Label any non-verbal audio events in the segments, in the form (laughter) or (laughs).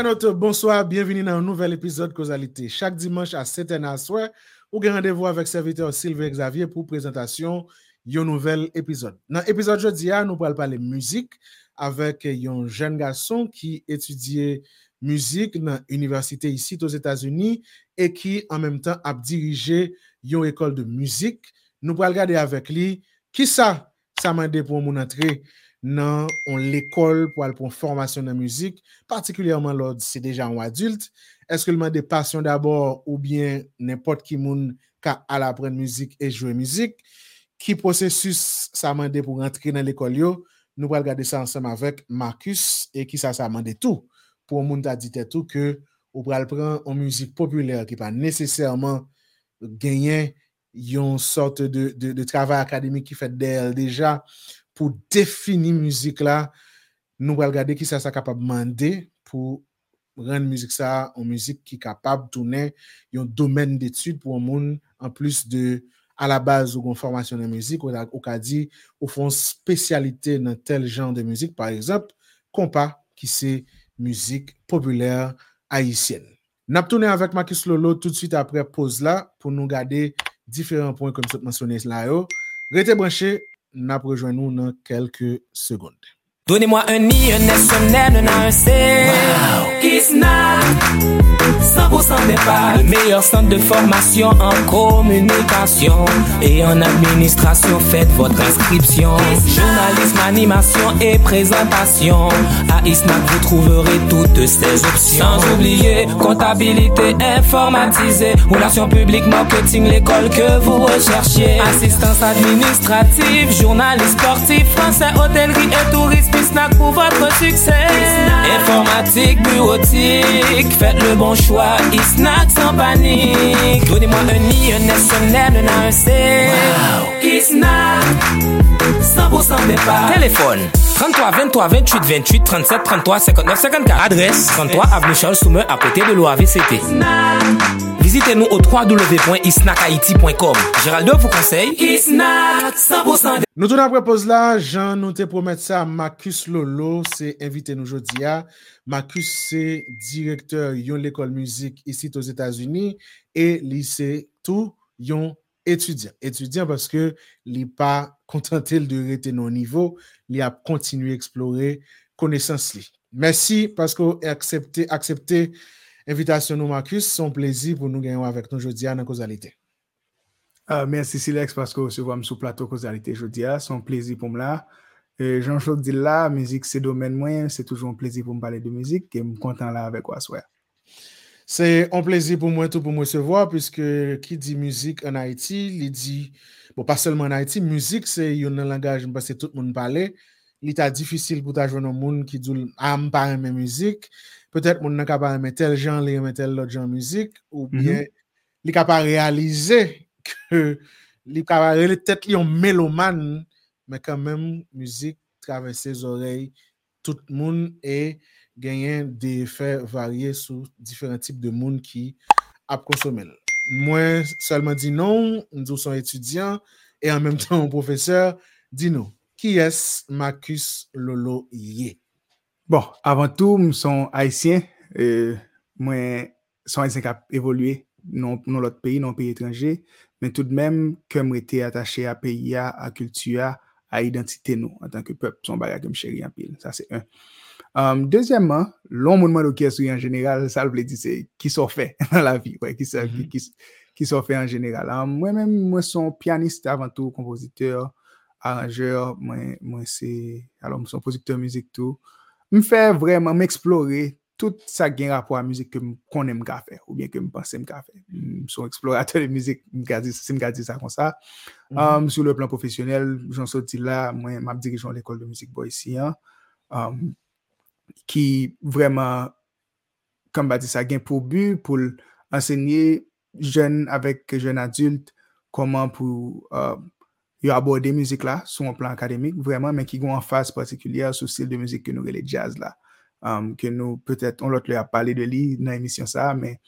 Bonsoir, bienvenue dans un nouvel épisode Causalité. Chaque dimanche à 7h à soir, vous avez rendez-vous avec serviteur Sylvain Xavier pour présentation d'un nouvel épisode. Dans l'épisode jeudi, nous allons parler musique avec un jeune garçon qui étudiait musique dans l'université ici aux États-Unis et qui en même temps a dirigé une école de musique. Nous allons regarder avec lui qui ça, ça m'a pour mon entrée dans l'école pour aller une formation de musique, particulièrement lorsque c'est déjà un adulte. Est-ce que le monde des passions d'abord ou bien n'importe qui monde qui a apprendre musique et jouer musique? Qui processus ça m'a pour entrer dans l'école Nous allons regarder ça ensemble avec Marcus et qui ça m'a tout. Pour monde a dit tout que pral prendre une musique populaire qui pas nécessairement gagner une sorte de, de, de travail académique qui fait déjà pour définir musique là, nous allons regarder qui ça, ça capable de demander pour rendre musique ça en musique qui est capable de tourner un domaine d'études pour un monde en plus de à la base ou formation de musique ou au cas dit ou font spécialité dans tel genre de musique par exemple compas qui c'est musique populaire haïtienne. N'a tourné avec Marcus Lolo tout de suite après pause là pour nous garder différents points comme je mentionné là. Restez branchés, n'a rejoint nous dans quelques secondes. Donnez-moi un i, un s, un n, un a, un c. Wow. Kisna, 100% Népal. Le meilleur centre de formation en communication et en administration. Faites votre inscription. Journalisme, animation et présentation. À ISNAC, vous trouverez toutes ces options. Sans oublier comptabilité informatisée, relations publiques, marketing, l'école que vous recherchiez. Assistance administrative, journaliste sportif, français, hôtellerie et tourisme snack pour votre succès. Informatique, bureautique, faites le bon choix. snack sans panique. Donnez-moi un I, un S, un N, un A, un C. Wow. snack 100% départ. Téléphone 33 23 28 28 37 33 59 54. Adresse 33 Avenue Charles Soumer à côté de l'OAVCT. Visitez-nous au www.isnackhaiti.com. Géraldo vous conseille Isnack 100%. Nous tournons après pause là, Jean nous te promettre ça, Marcus Lolo, c'est invité nous aujourd'hui. Marcus, c'est directeur de l'école musique ici aux États-Unis et lycée tout yon étudiant. Étudiant parce que pas contenté de rester nos niveau, il a continué à explorer connaissance Merci parce que vous accepté accepté Invitation nous, Marcus. C'est un plaisir pour nous gagner avec nous aujourd'hui dans Causalité. Uh, merci, Silex, parce que vous êtes sur plateau Causalité aujourd'hui. C'est un plaisir pour moi. Jean-Claude dit là, musique, c'est domaine moyen. C'est toujours un plaisir pour me parler de musique et je suis content là avec vous. C'est un plaisir pour moi tout pour me recevoir, puisque qui dit musique en Haïti, il dit, bon, pas seulement en Haïti, musique, c'est un langage parce que tout le monde parle. Il est difficile pour ta jeune monde qui dit, ah, je parle de musique peut-être mon n'a pas tel genre les tel l'autre genre musique ou mhm. bien il capable réaliser que il capable peut-être un mélomane mais quand même musique traverse ses oreilles tout le monde et gagner des effets variés sur différents types de monde qui a consommé. Moi seulement dis non, nous sommes étudiants et en même temps professeur, dis nous, qui est Marcus Lolo Yé? Bon, avant tout, je suis haïtien. Euh, moi, je suis haïtien qui a évolué dans l'autre pays, dans un pays étranger. Mais tout de même, comme été attaché à pays, à culture, à identité nous, en tant que peuple, son bagage que je chéris en pile. Ça, c'est un. Um, deuxièmement, l'homme demande qui est en général, ça veut dire c'est qui s'en fait (laughs) dans la vie, ouais, qui s'en mm -hmm. qui, qui fait en général. Um, Moi-même, moi, je suis pianiste avant tout, compositeur, arrangeur, moi, moi c'est, alors, je suis producteur musique tout me faire vraiment m'explorer tout ça qui a rapport à la musique que je connais faire ou bien que je pense que je faire. Je suis explorateur de musique, je me dire ça comme ça. Mm -hmm. um, sur le plan professionnel, j'en sorti là, moi, je dirige l'école de musique ici, hein, um, qui vraiment, comme je dis ça, a pour but pour enseigner jeunes avec jeunes adultes comment pour uh, yo aborde musique là sur un plan académique vraiment mais qui ont en phase particulière sur style de musique que nous les jazz là. Um, nous peut-être on l'autre a parlé de lui dans l'émission ça mais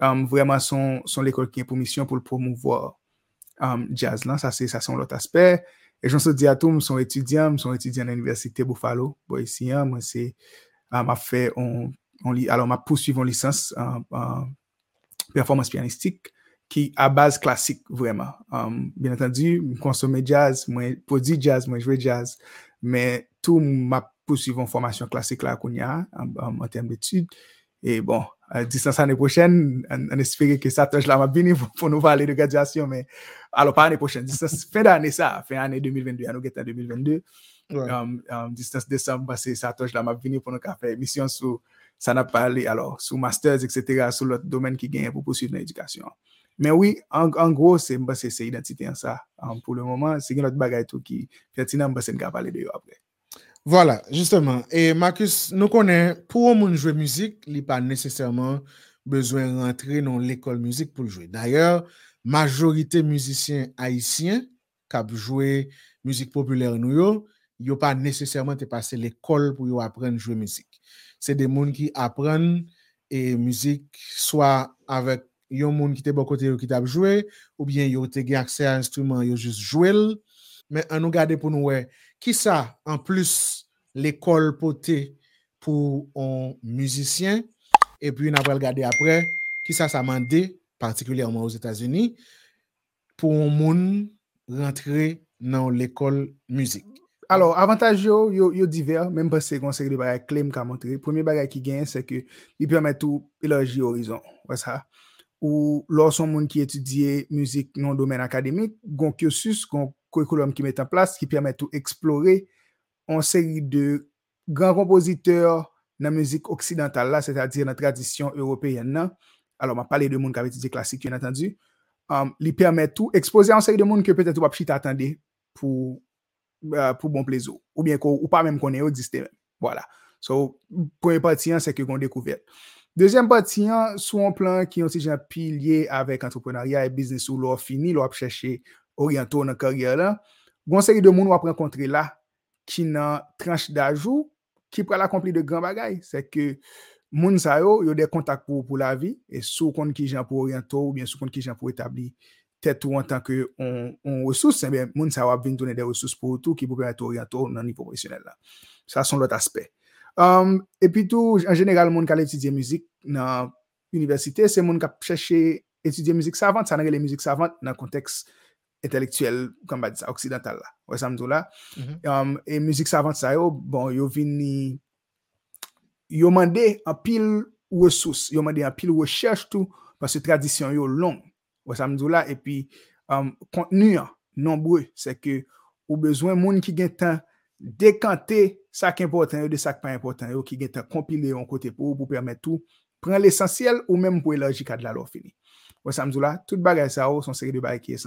um, vraiment son son l'école qui a pour mission pour le promouvoir um, jazz ça c'est ça son l'autre aspect et j'en dis à tous sont étudiants sont étudiants à l'université Buffalo bon ici hein, moi c'est m'a fait un alors ma poursuivi en licence en performance pianistique qui à base classique vraiment. bien entendu, je consomme jazz, moi produis jazz, moi jouer jazz, mais tout ma poursuivi en formation classique là qu'on y a en, termes d'études. Et bon, à distance l'année prochaine, on, espère que ça touche la m'a pour, nous parler de graduation, mais alors pas l'année prochaine, distance (laughs) fin d'année ça, fin d'année 2022, à nous en 2022. Um, um, distance décembre, que ça touche la m'a pour nous faire émission sur ça n'a pas allé, alors, sur masters, etc., sur l'autre domaine qui gagne pour poursuivre l'éducation. Mais oui, en, en gros, c'est c'est identité en ça. Um, pour le moment, c'est notre bagage tout qui pertinent, c'est une parler de après. Voilà, justement. Et Marcus, nous connaissons, pour un jouer musique, il n'y a pas nécessairement besoin de rentrer dans l'école musique pour jouer. D'ailleurs, majorité musiciens haïtiens qui joué musique populaire ils n'ont pas nécessairement passé l'école pour apprendre à jouer musique. C'est des gens qui apprennent et musique soit avec un monde qui était bon côté qui joué ou bien ils ont accès à un instrument, ils juste joué. Mais on nous garde pour nous qui ça, en plus, l'école potée pour un musicien, et puis on va regarder après, qui ça, ça m'a particulièrement aux États-Unis, pour un monde rentrer dans l'école musique. Alors, avantage yo, yo, divers, même pas c'est conseil de bagay clé qu'a montré. Premier bagay qui gagne, c'est que il permet tout élargir horizon. Ouais ça. Ou lorsqu'on monde qui étudie musique non domaine académique, gon cursus, gon qui met en place qui permet de explorer une série de grands compositeurs dans la musique occidentale, c'est-à-dire dans la tradition européenne. Alors, on parlé de monde qui avait étudié classique, bien entendu. Um, il permet tout exposer une série de monde que peut-être pas attendre pour, uh, pour bon plaisir, ou bien ou pas même qu'on ait existé. Voilà. So, premier partie, hein, c'est que qu'on découvert. Deuxième partie, hein, sous un plan qui est aussi un pilier avec entrepreneuriat et business ou l'on fini, l'on chercher orientaux dans carrière là, gon série de monde va rencontrer là qui nan tranche d'ajou qui peut l'accomplir de grands bagailles, c'est que moun sa yo, yo des contacts pour, pour la vie et sous compte qui gens pour orientaux ou bien sous compte qui pour établir tête ou en tant que on, on ressources, eh bien va des ressources pour tout qui peut permettre orientaux dans niveau professionnel là. Ça sont l'autre aspect. Um, et puis en général moun qui étudier musique dans l'université, c'est moun qui chercher étudier musique savante, ça n'a les musiques savantes dans contexte intellectuel, comme on dit ça, occidental là. Ouais. Mm um, et musique savante ça yo, bon, yo vini yo mandé en pile ressources, yo mandé en pile recherche tout parce que tradition yo long. Et puis um, contenu nombreux, c'est que ou besoin monde qui gagne temps décanter ça qui est important de ça qui pas important yo qui gagne temps compiler un côté pour permettre tout prendre l'essentiel ou même pour élargir cadre là l'or fini. Ouais, ça me là, toute bagage ça sont série de bagages qui est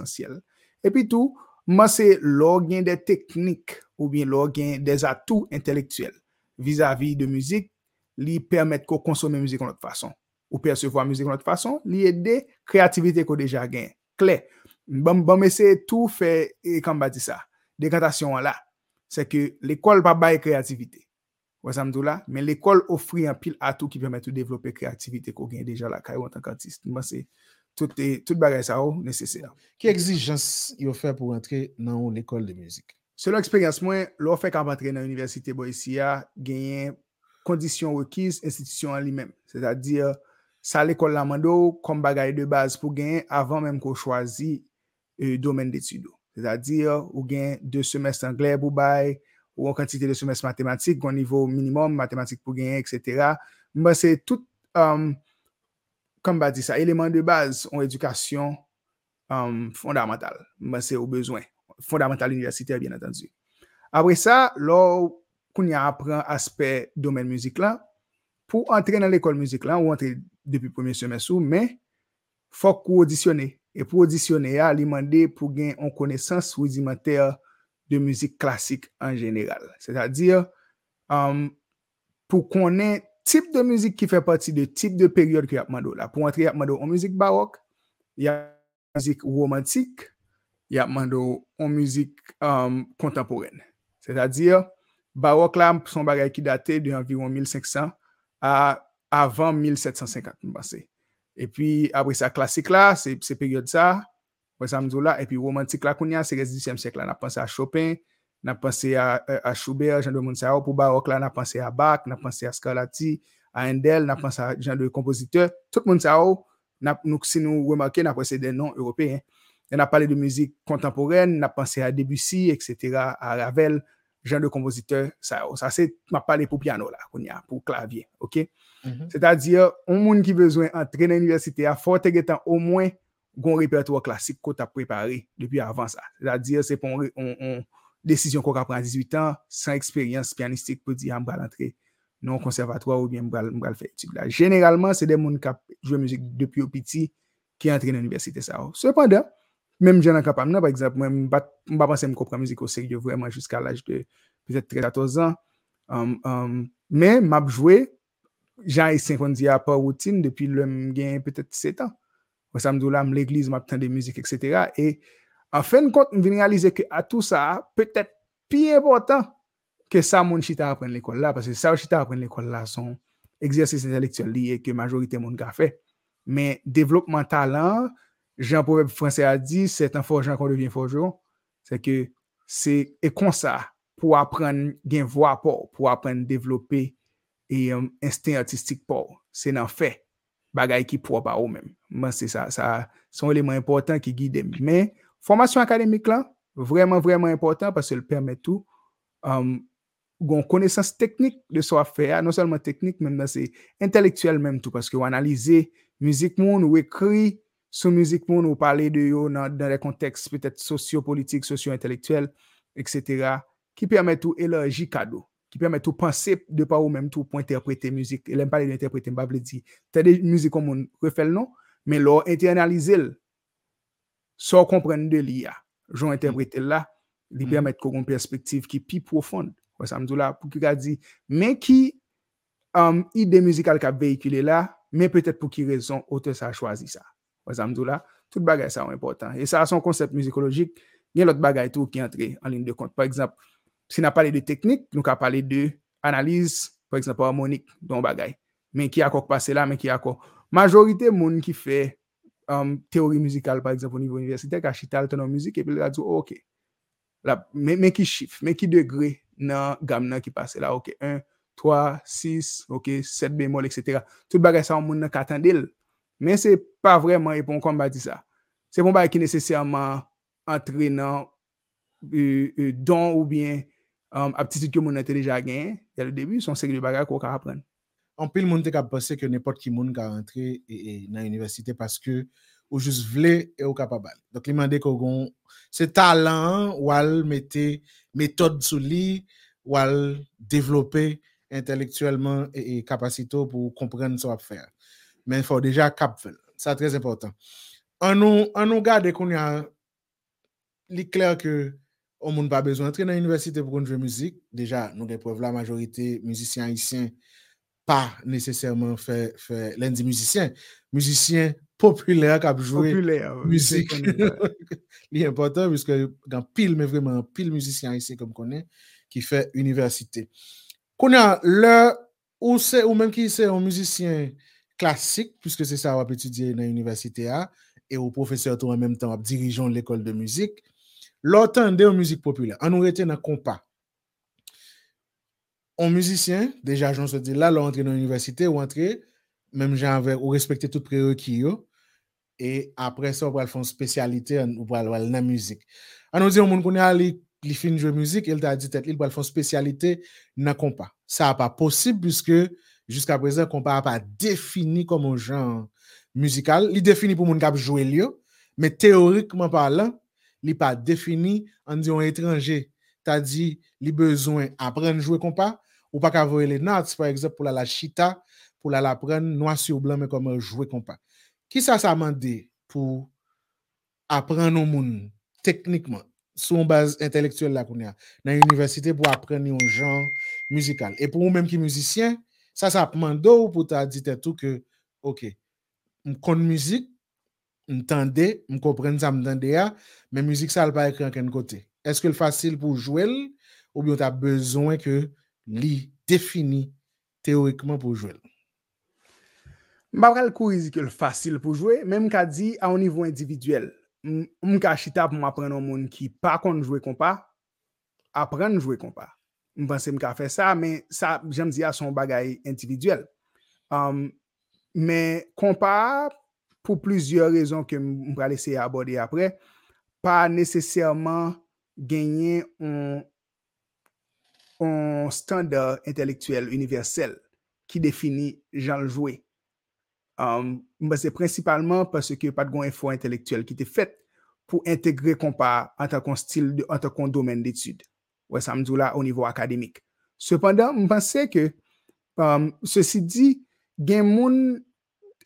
Et puis tout, moi, c'est l'organe des techniques ou bien l'organe des atouts intellectuels vis-à-vis de musique, lui permettre qu'on consomme la musique de notre façon. Ou percevoir la musique de notre façon, lui aider créativité qu'on déjà gagne. Clair. Bon, bon, mais c'est tout fait, et comme dit ça, décantation là, c'est que l'école pas bail créativité. Vous mais l'école offre un pile atout qui permet de développer créativité qu'on gagne déjà là, en tant qu'artiste. Moi, c'est tout, e, tout bagay sa ou nesesè. Ki egzijans yo fè pou rentre nan ou l'ekol de müzik? Se lò eksperyans mwen, lò fè kap rentre nan Universite Boesia, genyen kondisyon rekiz, institisyon an li men. Se ta dir, sa l'ekol la mando, kom bagay de baz pou genyen avan menm ko chwazi e, domen d'etudo. Se ta dir, ou genyen 2 semest anglè pou bay, ou an kantite de semest matematik, kon nivou minimum matematik pou genyen, etc. Mwen se tout... Um, comme bah dit ça, élément de base en éducation um, fondamentale. Mais c'est au besoin. Fondamental universitaire, bien entendu. Après ça, là, qu'on apprend aspect domaine musique là, pour entrer dans l'école musique là, ou entrer depuis le premier semestre, mais faut qu'on auditionne. Et pour auditionner, il demander pour gagner une connaissance rudimentaire de musique classique en général. C'est-à-dire, um, pour ait type de musique qui fait partie de type de période que y a là. Pour entrer, y a en musique baroque, y a musique romantique, y a en musique um, contemporaine. C'est-à-dire, baroque là, son bagage qui datait d'environ 1500 à avant 1750, Et puis, après ça, classique là, c'est période ça, là, et puis romantique là, c'est le 18e siècle on a pensé à Chopin, on a pensé à, à Schubert, Jean de Monsao, pour baroque là, on a pensé à Bach, on a pensé à Scarlatti, a Handel, na panse a jan de kompoziteur, tout moun sa ou, nou si nou remarke, na panse de non européen. Na pale de müzik kontemporen, na panse a Debussy, etc., a Ravel, jan de kompoziteur sa. Sa se, ma pale pou piano la, koun ya, pou klavye, ok? Se ta diyo, ou moun ki bezwen entre nan universite a, fote getan ou mwen goun repertoire klasik ko ta prepare depi avan sa. Se ta diyo, se pon desisyon ko ka pran 18 an, san eksperyans pianistik pou di, am bral entre non konservatoir ou bien mbral fè etude la. Generalman, se de moun kap jwè müzik depi ou piti ki entre nan universite sa ou. Sepandan, mèm jen an kapam nan, par exemple, mba panse m kopra müzik ou seryo de pwede 13-14 an, mè m ap jwè jan a pa woutine depi lèm gen pwede 7 an. Wè samdou la m l'eglise, m ap tan de müzik, etc. Et An fen kont, m vin realize ke a tout sa, petet pi important ke sa moun chita apren l'ekol la, parce sa ou chita apren l'ekol la son egzersis intelektuel liye ke majorite moun ka fe. Men, devlopman talan, jan pouweb franse a di, se tan forjan kon devyen forjon, se ke se e konsa pou apren gen vwa pou, pou apren devlopi e um, instin artistik pou. Se nan fe, bagay ki pou pa ou men. Men, se sa, sa son eleman important ki guide men, formasyon akademik lan, vreman vreman important, parce se le permet tout, gon konesans teknik de fe a, non salman teknik, men dan se intelektuel menm tou, paske ou analize müzik moun, ou ekri sou müzik moun, ou pale de yo nan de konteks petet sosyo-politik, sosyo-intelektuel, etc. ki permet ou eloji kado, ki permet ou panse de pa ou menm tou pou interprete müzik, elem pale de interprete mbable di, te de müzik kon moun refel non, men lor internalize l, so kompren de li ya, joun interprete la, li permet kon kon perspektiv ki pi profonde, Wè samdou la pou ki ka di, men ki ide muzikal ka veykile la, men petèt pou ki rezon ote sa chwazi sa. Wè samdou la, tout bagay sa wè important. E sa son konsept muzikologik, gen lot bagay tou ki entre en lin de kont. Par exemple, si na pale de teknik, nou ka pale de analize, par exemple, harmonik don bagay. Men ki akok pase la, men ki akok. Majorite moun ki fe teori muzikal, par exemple, ou nivou universite, ka chita altonon muzik, epi la dzo, ok. Men ki chif, men ki degre, nan gam nan ki pase la, ok, 1, 3, 6, ok, 7 bemol, etc. Tout bagay sa moun nan katandil, men se pa vreman epon kon ba di sa. Se pon bagay ki nesesyaman entre nan don ou bien aptisit ke moun nan te deja gen, ya le debi, son sek de bagay ko ka apren. An pil moun te ka pase ke nepot ki moun ka rentre nan universite paske ou jous vle e ou kapabal. Dok li mande ko gon se talan wal mette metode sou li, wal devlope intelektuelman e kapasito pou komprenne sou ap fèr. Men fò deja kap fèl. Sa trèz important. An nou gade kon ya li klèr ke ou moun pa bezon entre nan universite pou kon jwe müzik, deja nou deprev la majorite müzisyen isyen pa nesesèrman fè lèndi müzisyen. Müzisyen popüler kap jwe müzik. Li important, pwiske gan pil, men vreman pil müzisyen isyen kom konen, ki fè universite. Konen, lè, ou se, ou men ki se yon müzisyen klasik, pwiske se sa wap etudye nan universite a, e ou profeseur tou an menm tan wap dirijon l'ekol de lò tan de yon müzik popüler. An nou rete nan kompa. On müzisyen, deja joun se di la, lò entre nan universite, ou entre, menm jan avè, ou respekte tout pre-reqi yo, e apre sa ou pral fon spesyalite ou pral wal nan müzik. An nou di yon moun konen a li fin jwe müzik, el ta di tet li pral fon spesyalite nan kompa. Sa a pa posib, pwiske jiska prezen kompa a pa defini komon jan müzikal. Li defini pou moun kap jwe li yo, me teorikman parlan, li pa defini an di yon etranje. Ta di li bezwen apren jwe kompa, ou pa kavoye le nats, par exemple, pou la la chita, pou la la apren noa si ou blan me komon jwe kompa. Ki sa sa mande pou apren nou moun teknikman, sou mbaz intelektuel la koun ya, nan yon universite pou apren yon jan muzikal. E pou mwen ki muzisyen, sa sa mando ou pou ta dite tou ke, ok, m kon muzik, m tende, m kompren sa m tende ya, men muzik sa al pa ekran ken kote. Eske l fasil pou jwel, ou bi yo ta bezon ke li defini teorikman pou jwel. Mba pral kou rizike l fasil pou jwe, menm ka di a ou nivou individuel. M ka chita pou m apren an moun ki pa kon jwe kompa, apren jwe kompa. M pense m ka fe sa, men sa jem di a son bagay individuel. Um, men kompa pou plizye rezon ke m pralese abode apre, pa nesesèrman genyen an standard intelektuel universel ki defini jan ljoué. Mba se principalman parce ke pat gwen efo intelektuel ki te fet pou integre kompa an ta kon stil, an ta kon domen d'etude. Wè sa mdou la o nivou akademik. Sependan, mpase ke se si di gen moun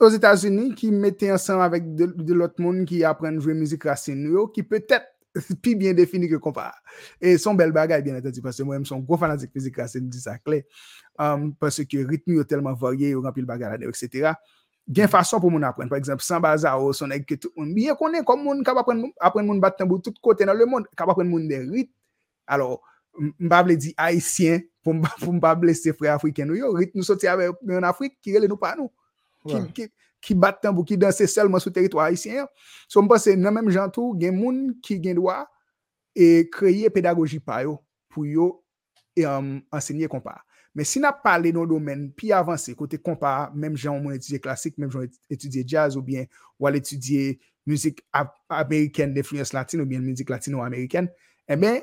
os Etats-Unis ki mette ansan avèk de lot moun ki apren jwè müzik rase nou yo ki pwetèp (laughs) pi bien defini ke kompa. E son bel bagay bien atati, parce son gwo fanatik müzik rase nou di sa kle. Parce telman varye, yo rampil bagay deyo, etc. Gen fason pou moun apren. Par exemple, san baza ou son tout konen kom moun kap apren moun bat tambou tout kote nan le. Kap apren moun de rit. Alors, mbable di haisyen pou mbable (laughs) se fre Afriken nou yo. Rit nou soti ave yon Afrik, ki rele nou pa nou. Ki bat tambou, ki danse selman sou teritwa haisyen. So mpase nan menm jantou, gen moun ki gen dwa e kreye pedagogi pa yo pou yo ensegnye kompa. Men si na pale nou domen pi avanse kote kompa, menm jan moun etudye klasik, menm jan etudye jazz ou bien wale etudye müzik Ameriken defluence latin ou bien müzik latino-Ameriken, e men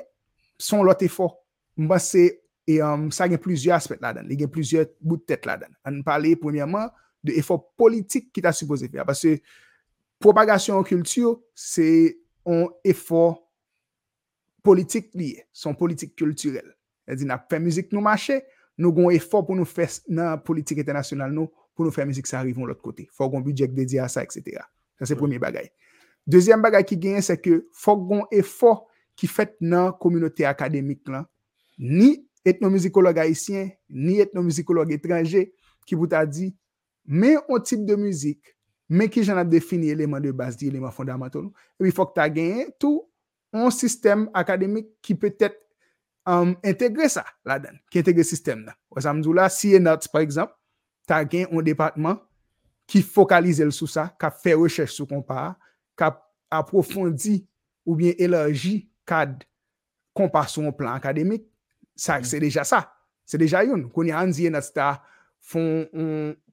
son lote fo. Mba se, sa gen plizye aspet la dan, li gen plizye bout tet la dan. An pale premiyaman de efo politik ki ta suppose fe. Bas se propagasyon kultur, se on efo politik liye, son politik kulturel. E di na fe müzik nou mache, nou gon e fò pou nou fè nan politik etenasyonal nou, pou nou fè müzik sa arrivon l'ot kote. Fò gon budget dedye a sa, etc. Sa se premier bagay. Dezyem bagay ki genyen, se ke fò gon e fò ki fèt nan kominote akademik lan, ni etnomüzikolog haisyen, ni etnomüzikolog etranje, ki bout a di, men yon tip de müzik, men ki jan ap defini eleman de bas di eleman fondamental nou, epi fok ta genyen tou yon sistem akademik ki petet um, euh, integre sa la den, ki integre sistem nan. Wè sa mdou la, si enat, par exemple, ta genye yon departman ki fokalize l sou sa, ka fè rechèche sou kompa, ka aprofondi ou bien elerji kad kompa sou yon plan akademik, sa, se deja sa. Se deja yon. Kouni an ziye nat sta fon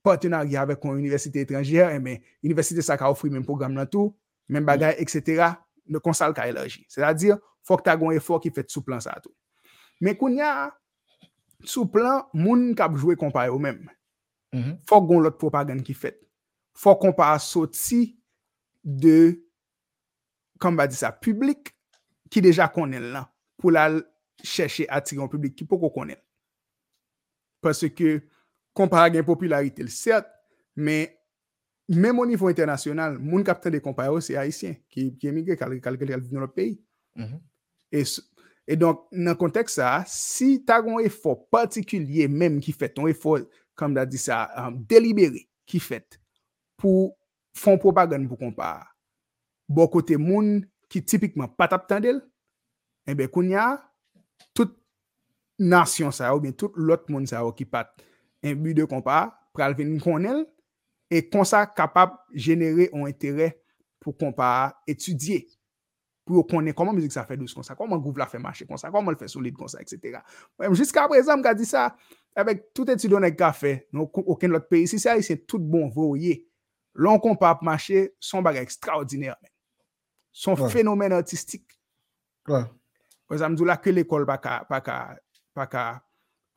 yon partenari avèk yon universite etranjè, e men, universite sa ka ofri men program nan tou, men bagay, etc., ne konsal ka elerji. Se la dir, fok ta gon e fok ki fèt sou plan sa tou. Men koun ya, sou plan, moun kap jwe kompa yo men. Fok goun lot propagand ki fet. Fok kompa sot si de, kom ba di sa, publik ki deja konen lan. Pou la chèche atiron publik ki poko konen. Pase ke kompa gen popularite l cert, men men moun nivou internasyonal, moun kap ten de kompa yo se haisyen ki emigre kalke kalke kalke nou lo peyi. E sou Et donc, nan kontek sa, si ta gon e fò patikulye menm ki fèt, ton e fò, kam da di sa, delibere ki fèt, pou fon propagande pou kompa, bo kote moun ki tipikman patap tendel, ebe koun ya, tout nasyon sa ou, tout lot moun sa ou ki pat, en bu de kompa, pral ven konel, e konsa kapap genere an entere pou kompa etudye. Pou yo konen koman mizik sa fe douz konsa, koman gouv la fè mache kon sa, koman l fe solide konsa, etc. Mwen jiska prezant, mga di sa, avek tout etudyon ek ka fè, nou oken lot peyi, si sa yi se tout bon voye, lon kon pa ap mache, son baga ekstraordinèr, men. Son ouais. fenomen artistik. Kwa. Ouais. Kwa zamdou la ke l'ekol pa ka, pa ka, pa ka,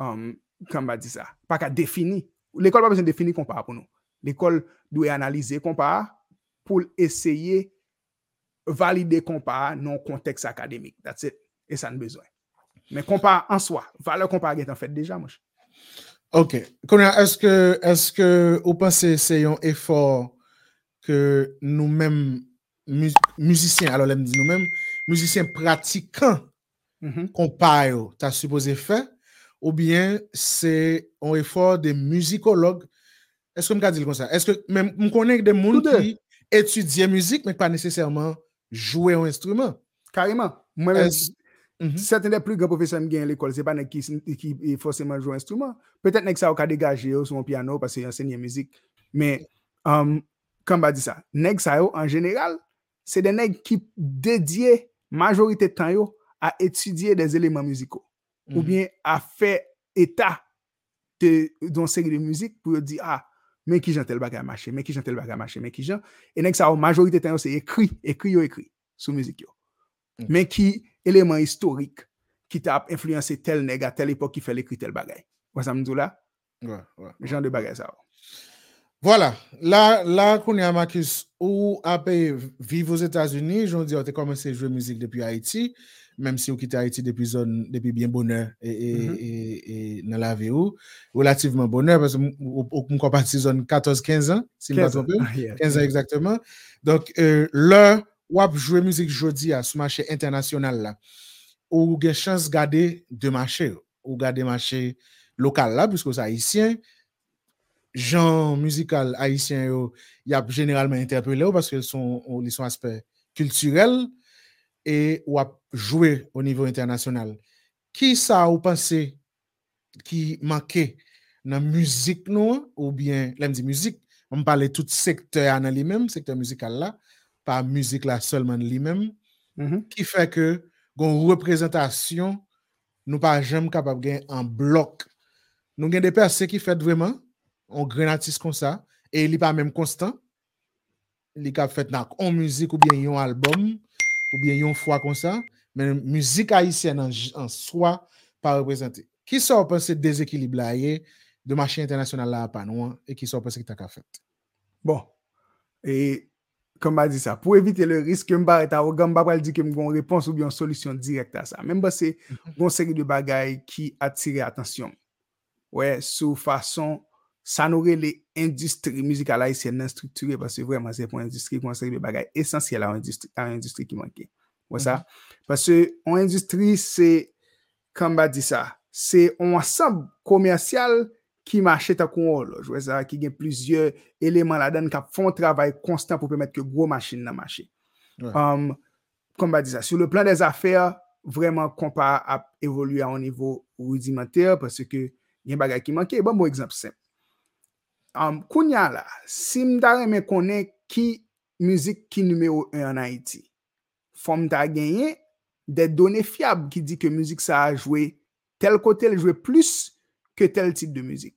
um, kan di sa, pa ka defini. L'ekol pa besen defini kompara pou nou. L'ekol dwe analize kompara pou l'eseye valide kompara nan konteks akademik. That's it. E sa n'bezwen. Men kompara an swa, vale kompara gen tan fet deja mwenj. Ok. Konya, eske, eske ou pan se se yon efor ke nou men müzisyen, alo lem di nou men, müzisyen pratikan mm -hmm. kompara yo, ta supose fè? Ou bien se yon efor de müzikolog eske m ka di l kon sa? Eske m konen de moun ki etudye müzik men pa nesesèrman Jouè ou instrument. Kareman. Mwen, sèten de plu gen profesyon gen l'ekol, se pa nek ki fosèman jouè instrument. Petèt nek sa ou ka degaje ou sou moun piano pasè yon sènyen mizik. Men, kan ba di sa? Nek sa yo, an jeneral, se de nek ki dedye majorite tan yo a etudye des eleman Ou bien a fè etat don seri de mizik pou yo di, ah, men ki jan tel bagay mache, men ki jan tel bagay mache, men ki jan, e nek sa ou majorite ten yo se ekri, ekri yo ekri, sou müzik yo. Men ki eleman historik, ki ta ap influense tel nega, tel epok ki fel ekri tel bagay. Wè sa mdou la? Ouais, ouais. Jan de bagay sa ou. Voilà, la, la kouni a Marcus ou apè vive aux États-Unis, joun di, ou te komanse jwe müzik depi Haiti, mèm si ou kite Haiti depi zon, depi bien bonheur e, e, Mhm. e, e nan la ou, relativement bonheur, parce ou, ou mwen kompati zon 14-15 an, si mwen 15 trompe, ans. (laughs) Yeah. 15 ans exactement. Donc, euh, lè, wap jwe müzik jodi a sou mache internasyonal la, ou chans gade de mache, ou gade mache lokal la, puisque sa haïtien, jan müzikal haïtien yo, y ap generalman interpele ou, parce que son, ou li son aspect kulturel, e ou ap jwe au niveau internasyonal. Ki sa ou pense ki manke nan müzik nou, ou bien, lem di müzik, on pale tout sektor nan li mem, sektor müzikal la, pa müzik la solman li mem, Mhm. ki fè ke gon reprezentasyon nou pa jem kapab gen an blok. Nou gen de perse ki fèt vreman, on grenatis kon sa, e li pa menm konstant, li kap fèt nan on müzik ou bien yon album, ou bien yon fwa kon sa, men müzik haisyen an, j- an swa pa reprezenti. Ki sa ou pense dezekilib la ye, de machin internasyonal la apan ou an, e ki sa ou pense ki ta ka fèt? Bon, e kom ba di sa, pou evite le risk ke mba reta ou gamba pral di ke m gon repons ou bien solusyon direct a sa. Menm ba se gon seri de bagay ki atire atensyon. Wè, sou fason sa nou re le industri muzikal haisyen nan strukture, parce vreman se pou industri kon seri de bagay esensyel a industri, a industri ki manke. Wè sa? Parce an industri se, kom ba di sa, se an ansam komersyal ki mache ta kon horloj, wè sa, ki gen plizye eleman la den kap fon travay konstant pou pemet ke gro machin nan mache. Ouais. Um, kom ba di sa, sur le plan des affaires, vreman kompa ap evolue a an nivou rudimenter, parce ke gen bagay ki manke, bon bon ekzamp sem. Um, kounya la, si mda reme konen ki müzik ki numero 1 an Haiti, fom ta genye de donè fiab ki di ke müzik sa a jwe tel kote el jwe plus ke tel tip de müzik.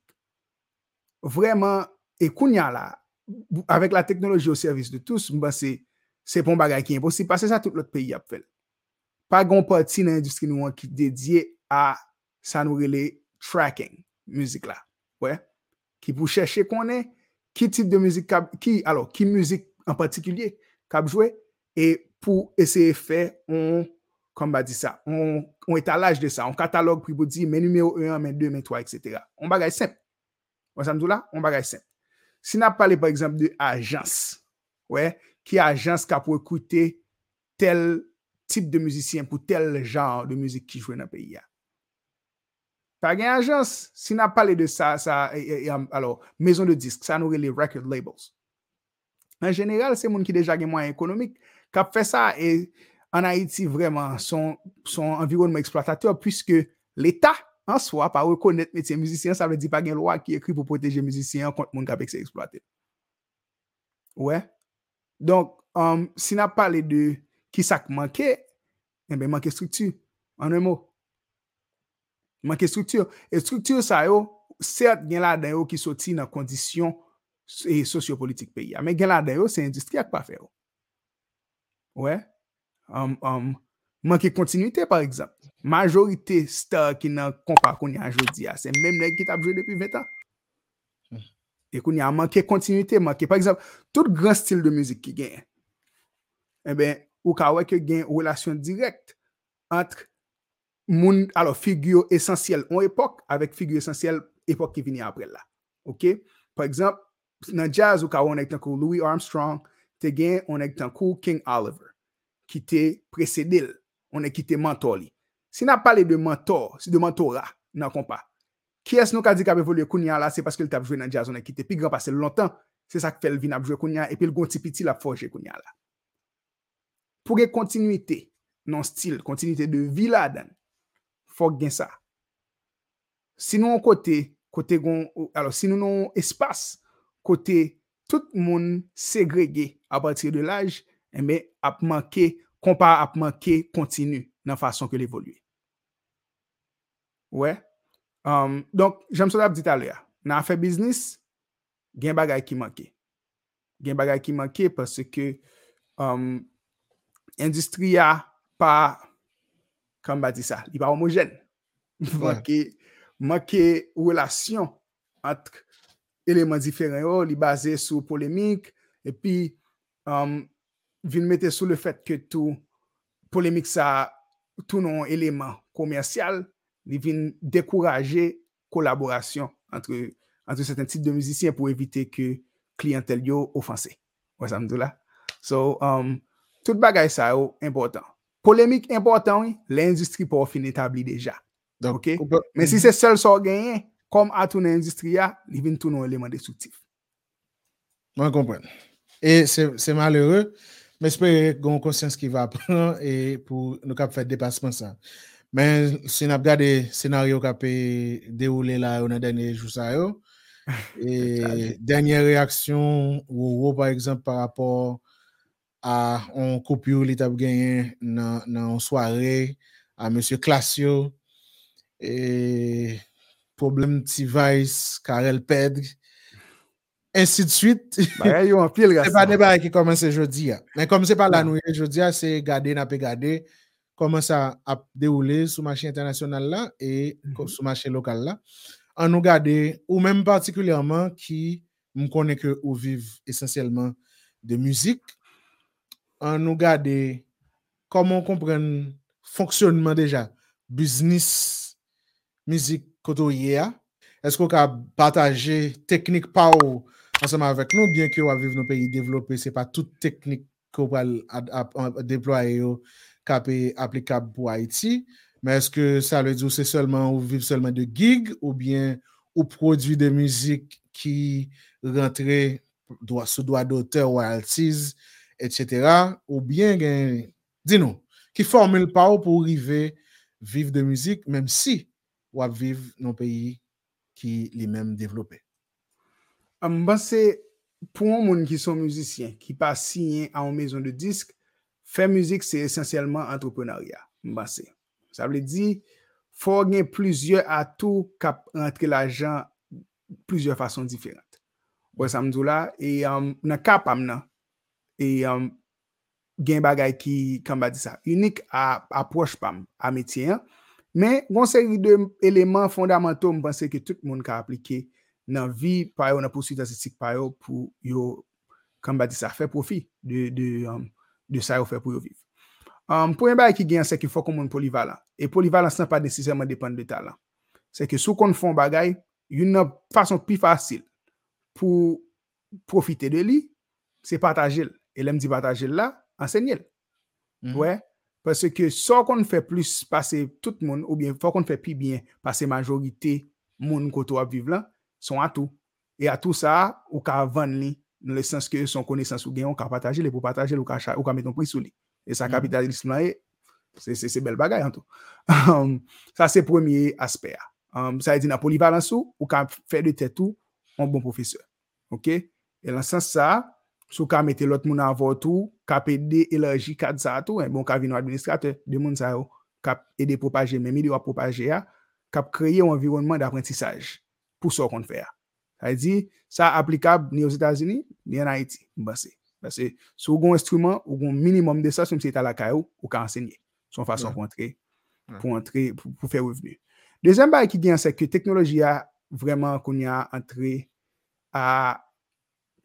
Vreman, e kounya la, la teknoloji au servis de tous, mba se, se pon bagay ki imposib, pase sa tout lot peyi ap fel. Pa gon pati nan industri nou an ki dedye a sa nou tracking müzik la. Ouais. Ki pou chèche konen ki tip de müzik kab, ki, alo, ki müzik en partikulye kab jwe, e pou eseye fè, on, kom ba di sa, on, on etalaj de sa, on katalog pri pou di men numero 1, men 2, men 3, etc. On bagay semp. Wè samdou la? On bagay semp. Si na pale par exemple de ajans, ouais, ki ajans ka pou ekoute tel tip de müzisyen pou tel jan de müzik ki jwe nan peyi ya. pa gen ajans, si na pale um, de sa, sa e, e, e, alo, mezon de disk, sa nou rele record labels. En general, se moun ki deja gen mwen ekonomik, kap fe sa, e an Haiti vreman, son, son environnement eksploatateur, pwiske l'Etat, an swa, pa wè metye müzisyen, sa vle di pa gen lwa ki ekri pou proteje müzisyen kont moun kap ek se eksploate. Ouè? Ouais. Donk, um, si na pale de ki sak manke, en ben manke struktu, an un mou. Manke struktur. E struktur sa yo, cert gen la den yo ki soti nan kondisyon e sociopolitik peyi. Men gen la den yo, se industri ak pa fe yo. Ouais. Um, um, manke kontinuité, par exemple. Majorite star ki nan kompa kon yan jodi ya, se menm nek ki depi 20 an. E kon yan manke kontinuité, manke, par exemple, tout gran stil de müzik ki gen, eh ben, ou ka wè ke gen relasyon direct entre moun, alors, figyo esensyel on epok, avek figyo esensyel epok ki vini apre la. Ok? Par exemple, nan jazz ou on ek tankou Louis Armstrong, te on ek tankou King Oliver, ki te presedil, on ek ki te mentor li. Si na pale de mentor, si de mentora, nan kompa, ki es nou ka di ka evolue kounya la, se paske l tap jwe nan jazz, on ek ki te pi gran pase lontan, se sa k fel vin ap jwe kounya, epi l gon ti piti la forje kounya la. Pou gen kontinuité non stil, kontinuité de vi la fok gen sa. Si nou an kote, kote gon, alo si nou nou espas, kote tout moun segrege apatir de laj, eme ap manke, kompa ap manke kontinu nan fason ke l'evolue. Ouè, ouais. um, donk, jèm sot ap dit alè ya, nan afe fe biznis, gen bagay ki manke. Gen bagay ki manke, parce ke um, industri industria pa kan ba di sa, li pa homojen. Manke, Manke relasyon antre eleman diferen yo, li base sou polemik, epi um, vin mette sou le fet ke tou polemik sa tou non eleman komersyal, li vin dekouraje kolaborasyon antre, antre seten tit de mizisyen pou evite ke klientel yo ofanse. Wè samdou la? So, um, tout bagay sa yo important. Polemik important, l'industri pou fin etabli deja. Ok? Men si se sel so genyen, kom atou nan industri ya, li vin tou nou eleman destruktif. Mwen kompren. E se malheureux, men espere goun konsyans ki va pran e pou nou kap fè depasman sa. Men se nap gade senaryo kap e deoule la ou nan denye jou sa yo, e denye reaksyon ou ou par exemple par rapport a on kopyo li tap genyen nan soare a M. Klasyo e problem ti Vice, Karel Pedre ensi de suite. Se pa ne ba ki komanse jodi ya men kom se pa lanouye jodi ya se gade na pe gade komanse ap deoule sou machin internasyonal la e sou machin lokal la an nou gade ou menm partikulyaman ki m konen ke ou viv esensyelman de muzik an nou gade komon kompren fonksyonman deja biznis mizik koto ye a. Esko ka pataje teknik pa ou anseman avek nou bien ki ou aviv nou peyi devlope se pa tout teknik ko pal deploye yo ka pe aplikab pou Haiti men eske sa le di ou se selman ou viv selman de gig ou bien ou prodwi de mizik ki rentre sou doa dote ou altiz etc. Ou bien gen, di nou, ki formule pa ou pou rive vive de müzik, menm si wap vive nou peyi ki li menm devlope. Mban se, pou an moun ki son müzisyen, ki pa sinyen an mezon de disk, fe müzik se esensyelman antroponarya. Mban se. Sa vle di, fò gen plizye atou kap rentre la jan plizye fason diferent. Wè samdou la, e nan kap amnan, e um, gen bagay ki, kamba di sa, unik apwosh pam a metyen, men gon seri de eleman fondamentou mpense ke tout moun ka aplike nan vi payo, nan pousuit asistik payo pou yo, kamba di sa, fe profi de um, sa yo fe pou yo viv. Um, pou yon bagay ki gen se ki fok moun polivalan, e polivalan san pa desisèman depan de talan. Se ke sou kon fon bagay, yon nan fason pi fasil pou profite de li, se patajel. E lem di pataje la, ansenye l. Ouè, pwese ke so kon fè plus pase tout moun, ou bien fò kon fè pi bien pase majorite moun koto ap vive la, son atou. E atou sa, ou ka van li, nou le sens ke son konesans ou gen, ou ka pataje li pou pataje li, ou ka meton pri sou li. E sa kapitalisme la e, se bel bagay an tou. Sa se premier asper. Sa e di na polivalansou, ou ka fè de tètou, an bon profeseur. Ok? E lan sens sa, sou ka mette lot moun avotou, ka pe de elerji kad sa tou, bon ka vi nou administrate, de moun sa yo, ka ede propaje, men mi di wap propaje ya, ka kreye ou environnement d'aprentisaj, pou so kon fè ya. Sa e di, sa aplikab ni os Etats-Unis, ni an Haiti, mbase. Base, sou goun instrument, ou goun minimum de sa, sou mse talaka yo, ou ka ensegnye. Son fason pou antre, pou antre, pou fè revenu. Dezem ba ki gen se ke teknoloji ya, vreman kon ya antre, a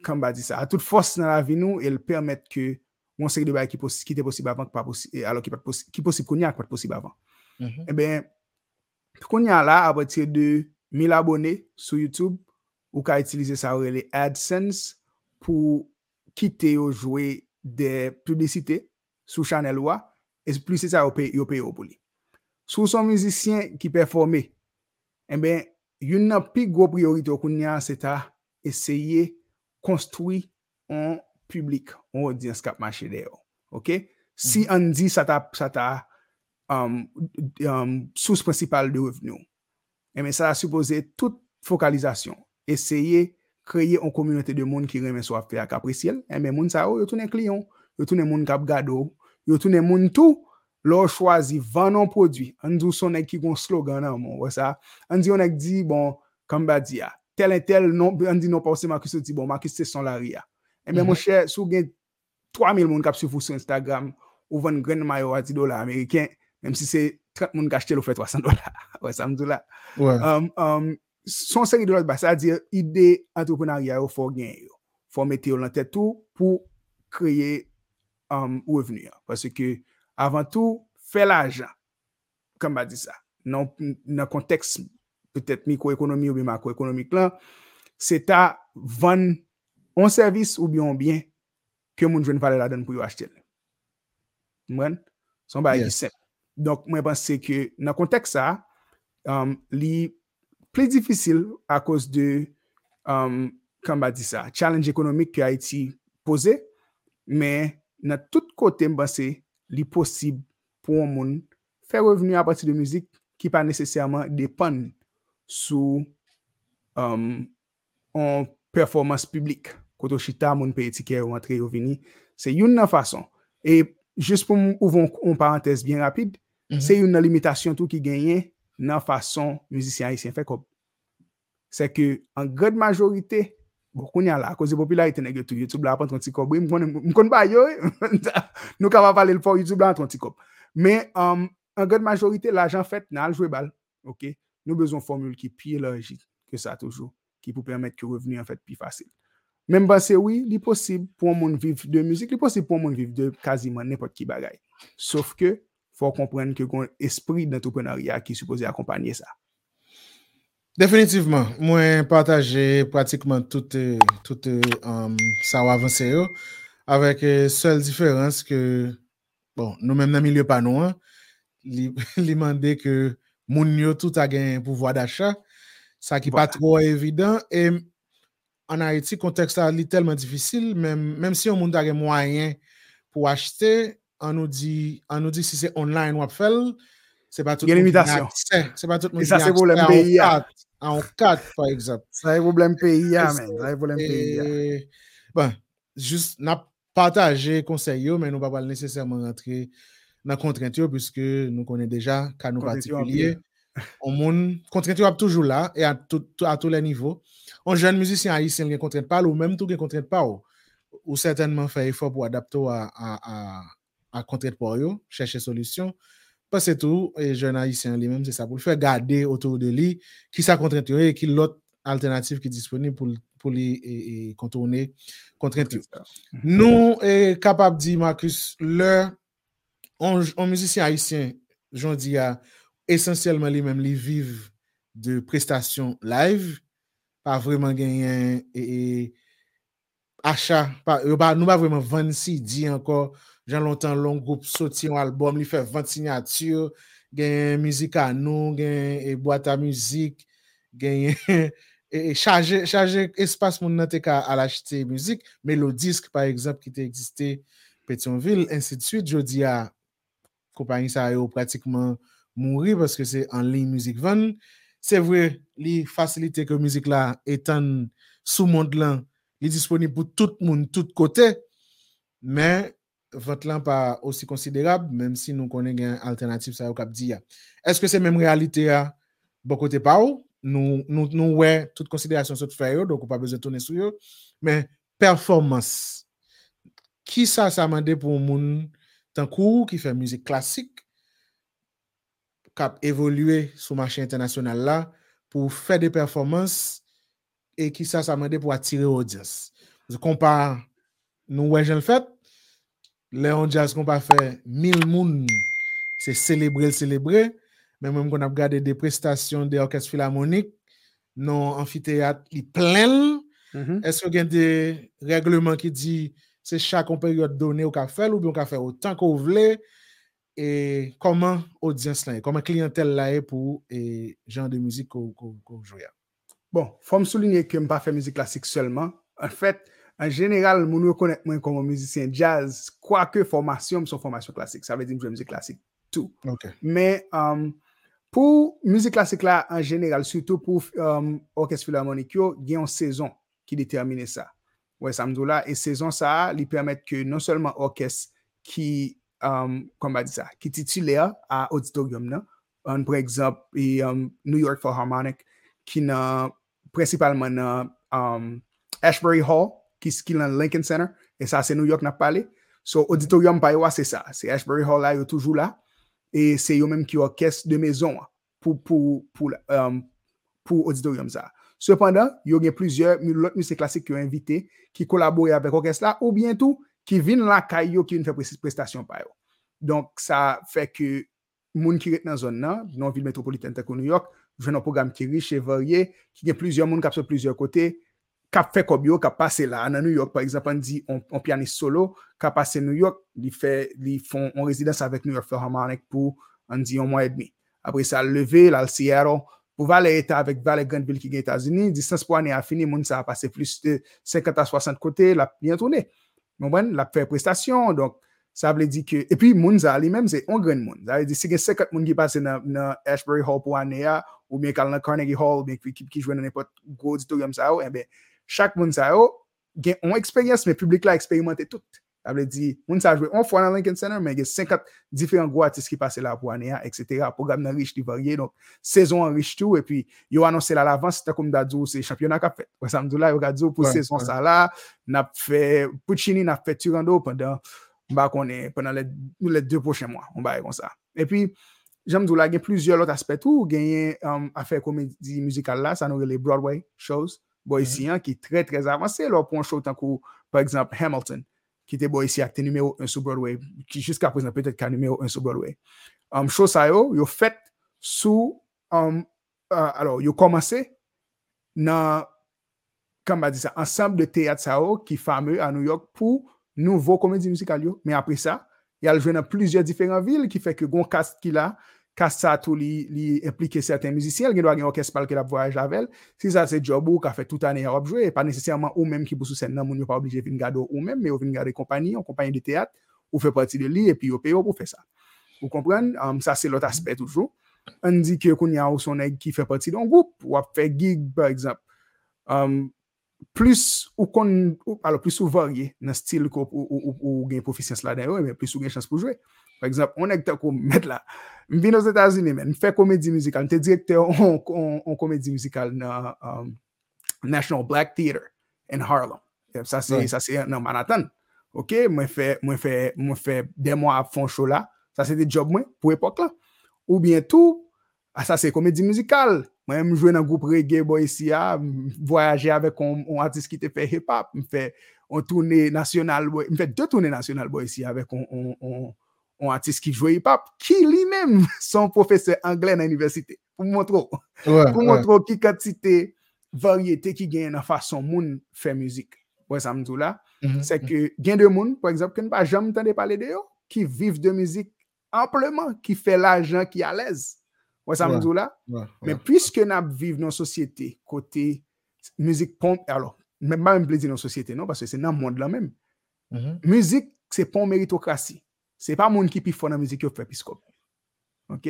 Kamba di sa, a tout fos nan la vi nou, el permette ke moun seri de bay ki te posib avan, alo ki posib konyak pat posib avan. E ben, konyak la, apatir de 1000 abone sou YouTube, ou ka itilize sa oure le AdSense pou kite yo jwe de publicite sou chanel wa, e plus se sa yo pe yo pou li. Sou son mizisyen ki performe, e ben, yon nan pi gwo priorite yo konyak se ta eseye konstoui an publik, an audyans kap mache de yo. Ok? Si an di sa ta, sa ta um, um, souse prinsipal de revenou. Eme eh sa a suppose tout fokalizasyon. Eseye kreye an kominote de moun ki reme so ap fe ak apresyel. Eme eh moun sa oh, yo, yo tounen kliyon, yo tounen moun kap gado, yo tounen moun tou, lor chwazi van an prodwi. An dou son ek ki kon slogan nan moun, wè sa. An di yon ek di, bon, kamba di ya, tel en tel, non, an di nou pa ou se Marcus ou ti, bon, Marcus se son la ria. E eh men mm mwen chè, sou gen 3000 moun kap se fou sou Instagram, ou ven gren mayo a 10 dola Ameriken, menm si se 30 moun kache tel ou fe 300 dola, wè samdou la. Ouais. Um, um, son seri dola ba, sa di ide entreprenarya yo fò gen yo, fò mette yo lan tè tou pou kreye um, ou evenu ya. Pase ke avan tou, fè l'ajan. ajan, kama di sa, nan, non, nan konteks petet mikroekonomi ou bi makroekonomik lan, se ta van on servis ou bi on bien ke moun jwen vale la den pou yo achete. Mwen? Son ba yes. yi sep. Donk mwen pense ke nan kontek sa, um, li ple difisil a kos de um, kan ba di sa, challenge ekonomik ki Haiti pose, men nan tout kote mwen pense li posib pou an moun fè revenu apati de müzik ki pa nesesèrman depan sou um, an performans publik koto chita moun pe etike ou antre yo vini. Se yon nan fason. E jist pou m ouvon un parantez bien rapide, Mhm. se yon nan limitasyon tou ki genyen nan fason müzisyen haisyen fè kop. Se ke an gred majorite, ya la, a koze popularite neg yo tou YouTube la apan 30 kop. M kon ba yo, (laughs) nou ka va pale l for YouTube la an 30 kop. Men, um, an gred majorite, l'ajan fèt nan bal. Ok? Nou bezon formule ki pi logik ke sa toujou, ki pou permette ki revenu an fèt pi fasil. Men ba se oui, li posib pou an moun viv de müzik, li posib pou an moun viv de kaziman nepot ki bagay. Sauf ke, fò komprenn ke kon esprit d'entrepreneuriat ki suppose akompanye sa. Definitivement, mwen partaje pratikman tout, euh, euh, um, sa ou avanse yo, avek euh, sel diferans ke, bon, nou menm nan milye pa nou an, li, (laughs) li mande ke moun yo tout a gen pouvoi d'achat, sa ki pa Voilà. tro evident, e an Haiti, kontekst la li telman difisil, menm, menm si yon moun ta gen mwayen pou achete, an nou di, an nou di si se online wap fel, se pa tout Gen moun ki gen limitasyon. akse, se pa tout E se volem akse peyi ya. an 4, an 4 par exemple. Sa e problem peyi ya, Est-ce men. Sa e problem peyi ya. E, bon, juste n'a partaje konsey yo, men nou pa pal nesesèrman rentre nan kontrent yo, puisque nou konen deja ka nou Kontrent yo partikulye. On (laughs) moun, kontrent yo ap toujou la, e a tout, a tout les niveaux. On jen müzisyen haïsyen gen kontrent pa, ou menm tou gen kontrent pa ou, ou certainement fè effort pou adapto a, a, a, a kontrent pa yo, chèche solusyon. Pas se tou, e jen haïsyen li menm, se sa pou l fè gade autour de li, ki sa kontrent yo, e ki lot alternatif ki disponib pou, l- pou li e, e, kontourne kontrent yo. Nou e kapab di, Marcus, le, on, on müzisyen haïsyen, jondi a, esensyelman li menm li vive de prestasyon live, pa vreman genyen e, e achat, pa, yo pa, nou pa vreman 26 di anko, jan lontan long group soti yon album, li fe 20 signature, genyen müzik an nou, genyen e boîte a müzik, genyen (laughs) e, e chaje, chaje espas moun nan te ka al achete müzik, Melodisk par exemple ki te eksiste Petionville, ainsi de suite, jodi a kompany sa yo pratikman mouri paske se an ligne müzik van. Se vwe li fasilite ke müzik la etan sou mond lan, li disponib pou tout moun, tout kote, men vot lan pa osi konsiderab, menm si nou konen gen alternatif sa yo kap di ya. Eske se menm realite ya bo kote pa ou? Nou, nou, nou we tout konsiderasyon sot fè yo, donk ou pa beze tonen sou yo, men performans. Ki sa sa mande pou moun tan kou ki fè müzik klasik, kap evolue sou marché internasyonal la, pou fè de performans, e ki sa sa mande pou atire audience. Je kompare nou wè jen fèt, Leon Jazz kon pa fè mil moun, se celebre l celebre, men mwen kon ap gade de prestasyon de orkest filharmonik, non amfiteat li plen, Mhm. eske gen de reglement ki di se chakon peryode donè ou ka fèl, ou bi ou ka fè otan ko vle, e koman audience la koman klientel la e pou e, jan de müzik ko, ko, ko jouya. Bon, fòm souline ke m pa fè müzik klasik selman. En fèt, en general, moun yo konet mwen koman müzisyen jazz, formasyon m son formasyon klasik. Sa ve di m jwe müzik klasik tou. Ok. Men, um, pou müzik klasik la, en general, surtout pou um, orkest filharmonik yo, gen yon sezon ki determine sa. Wè samdou la, e sezon sa, li permette ke non selman orkest ki, um, kon ba di sa, ki titule a auditorium par exemple, e, um, New York Philharmonic, ki nan principalement dans um, Ashbury Hall, qui est dans Lincoln Center, et ça, c'est New York n'a parlé. So, auditorium c'est ça. C'est Ashbury Hall là, est toujours là. Et c'est eux même qui orchestre de maison pour, pour, pour, pour auditorium ça. Cependant, il y a plusieurs autres musiques classiques qui ont invité, qui collaborent avec l'orchestre ou bien tout, qui viennent là, qui viennent faire prestation par eux. Donc, ça fait que gens qui sont dans la zone dans la ville métropolitaine de New York, j'ai un programme qui est riche et varié, qui a plusieurs gens qui sur plusieurs côtés, qui fait comme qui passé là, à New York, par exemple, on dit, on, pianiste solo, qui a passé New York, ils fait, font en résidence avec New York Philharmonic pour, un mois et demi. Après ça, levé, là, le Seattle, pour Valley État avec Valley Granville est aux États-Unis, distance pour année a fini, moun ça a passé plus de 50 à 60 côtés, l'a bien tourné. Mais bon, l'a fait prestation, donc, ça veut dire que, et puis, moun ça lui-même, c'est un grand monde. Ça veut dire, si 50 moun qui passe dans Ashbury Hall pour année, ou bien dans Carnegie Hall, ou bien qui, qui joue dans n'importe gros auditorium ça, eh bien, chaque monde ça, a une expérience, mais le public là expérimenté tout. Ça veut dire, on ça joué une fois dans Lincoln Center, mais il y a 50 différents gros artistes qui passent là pour année, etc. Programme riche, varié, donc saison riche tout, et puis, ils ont annoncé là l'avance, c'était comme d'adou, c'est championnat qu'a fait. Ouais, samedi là, ils ont pour saison ça là, n'a fait, Puccini n'a fait Turando pendant, bah, pendant les, les deux prochains mois, on va comme ça. Et puis, j'aime dire là, il y a plusieurs autres aspects tout, il y a um, affaire comédie musicale là, ça nous les Broadway shows, Boycian, mm -hmm. qui est très, très avancé, là, pour un show par exemple, Hamilton, qui était Boycian, qui était numéro 1 sur Broadway, qui jusqu'à présent peut-être qu'un numéro 1 sur Broadway. Um, show ça, yo, yo fait sous, um, uh, alors, commencé dans, comment on dit ça, ensemble de théâtre ça, qui est fameux à New York pour nouveau comédie musicale. Mais après ça, il y a le dans plusieurs différentes villes qui fait que gon cast qui là, Kassato li, li implike certain müzisyel, gen do a gen orkespal ke la voyaj lavel, si sa se job ou ka fe tout ane Europe jwe, pa nesesyaman ou menm ki pou sou sen non, nan moun yo pa oblije vin gado ou menm, me ou vin gade kompani, ou kompani de teat, ou fe parti de li, epi yo pe yo pou fe sa. Ou kompren, um, sa se lot aspet toujou. An di ki yo koun ya ou son neg ki fe parti don goup, ou ap fe gig, par exemple. Um, plus ou kon, ou, alo plus ou varye nan stil ko ou, ou, ou gen profisyans la den yo, plus ou gen chans pou jwe. Par exemple, on est comme mettre là, je viens aux États-Unis, mais je fais comédie musicale, je suis directeur en, en, comédie musicale dans um, National Black Theater in Harlem. Ça c'est ça c'est dans Manhattan. OK, moi fais moi fais moi fais des mois à fond show là. Ça c'est des jobs moi pour époque là. Ou bien tout ah, ça c'est comédie musicale. Moi, je joue dans un groupe reggae boy ici, voyager avec un, un artiste qui te fait hip-hop, je fais une tournée nationale, je fais deux tournées nationales boy ici avec un, un, un, un artiste qui joue hip-hop, qui lui-même (laughs) son professeur anglais dans l'université. Pour montrer, ouais, pour montrer ouais. qui quantité variété qui gagne dans façon moun fait musique. Ouais, ça me dit là, mm -hmm. c'est que gain de monde, par exemple, qui ne pas jamais entendu parler de eux, qui vivent de musique amplement, qui fait l'argent, qui est à l'aise. Ouais, ça me dit là. Mais puisque nous vivons dans une société côté musique pompe, alors, même pas même plaisir dans la société, non, parce que c'est dans le monde là même. Mm -hmm. Musique, c'est pas une méritocratie. C'est pas monde qui faire la musique qui fait plus OK?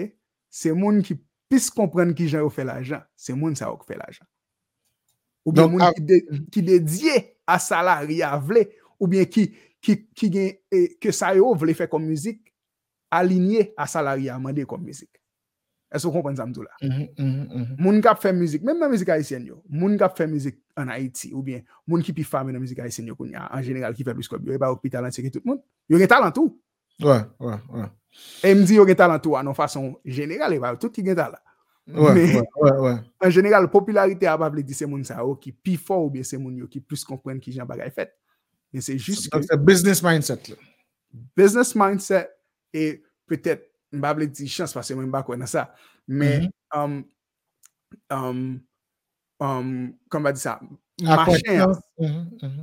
C'est monde qui puisse comprendre qui fait l'argent. C'est monde ça qui fait l'argent. Ou bien monde qui, dé, qui dédié à salarié à vle, ou bien qui qui qui yo vle faire comme musique aligné à salarié à demander comme musique. Est-ce que vous comprenez ça mm-hmm. Moun qui fait musique, même dans la musique haïtienne yo, moun qui fait musique en Haïti ou bien moun qui pi dans la musique haïtienne en général qui fait plus comme yo, et pas hôpital en tout le monde. Yo gen talent tout. Ouais, ouais, ouais. Et me dit yo gen talent tout en façon générale, et pas tout qui gen talent. Ouais, Mais, ouais, ouais, ouais. En général, popularité a pas dire c'est moun ça qui pi fort ou bien c'est moun yo qui plus comprendre qui Jean bagay fait. Mais c'est juste que c'est business mindset. Là. Business mindset et peut-être mba vle di chans pase mwen mba kwen na sa. Men, mm -hmm. um, um, um, kon ba di sa, Akwentans.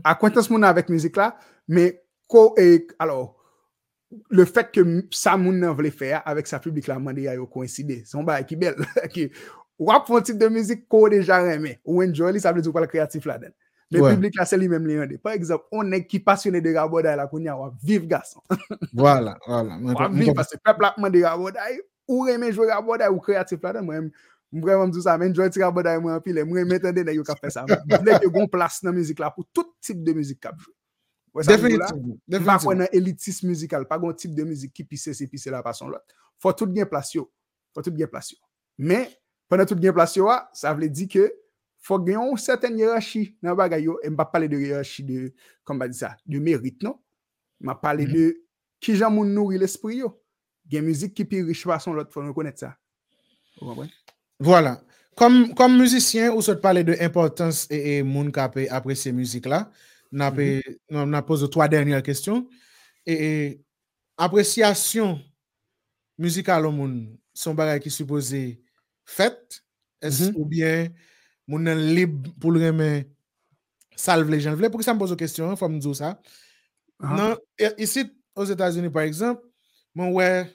Akwentans moun avèk müzik la, men, ko e, alo, le fèt ke sa moun vle fè avèk sa publik la mande ya yo koinside. Son ba ekibel. Wap fon tip de müzik ko deja reme. Ou enjoy li, sa vle di ou pala kreatif la den? Le ouais. public là, c'est lui-même les Par exemple, on est qui passionné de Raboda là, qu'on y a, vive garçon. (laughs) voilà, voilà. Vive parce que peuple a Raboda, ou aimer jouer Raboda ou créatif là, moi, vraiment tout ça, enjoy Raboda moi en pile, moi m'entendre dans yo ka fait ça. (laughs) Que gon place dans musique là pour tout type de musique jouer. Définitivement. Pas qu'on a élitisme musical, pas un type de musique qui pisse c'est pisse la façon l'autre. Faut tout bien place yo. Faut tout bien place yo. Mais pendant tout bien place yo, ça veut dire que faut gagner une certaine hiérarchie bagay yo. Et m'a parler de hiérarchie de, ça, de mérite, non? M'a parler Mhm. de qui j'en moun nourri l'esprit yo. Gen musique qui plus riche façon l'autre, faut reconnaître ça. Vous comprenez? Voilà. Comme, comme musicien, ou se parler de importance et, et moun qui peut apprécier musique là, n'a mm n'a posé trois dernières questions. Et, et appréciation musicale au monde, son bagage qui supposé fait, est-ce Mhm. ou bien nan libre pour le remettre salve les gens. Pour que ça me pose une question, il faut me dire ça. Ah. Non, ici, aux États-Unis, par exemple, mon ouais,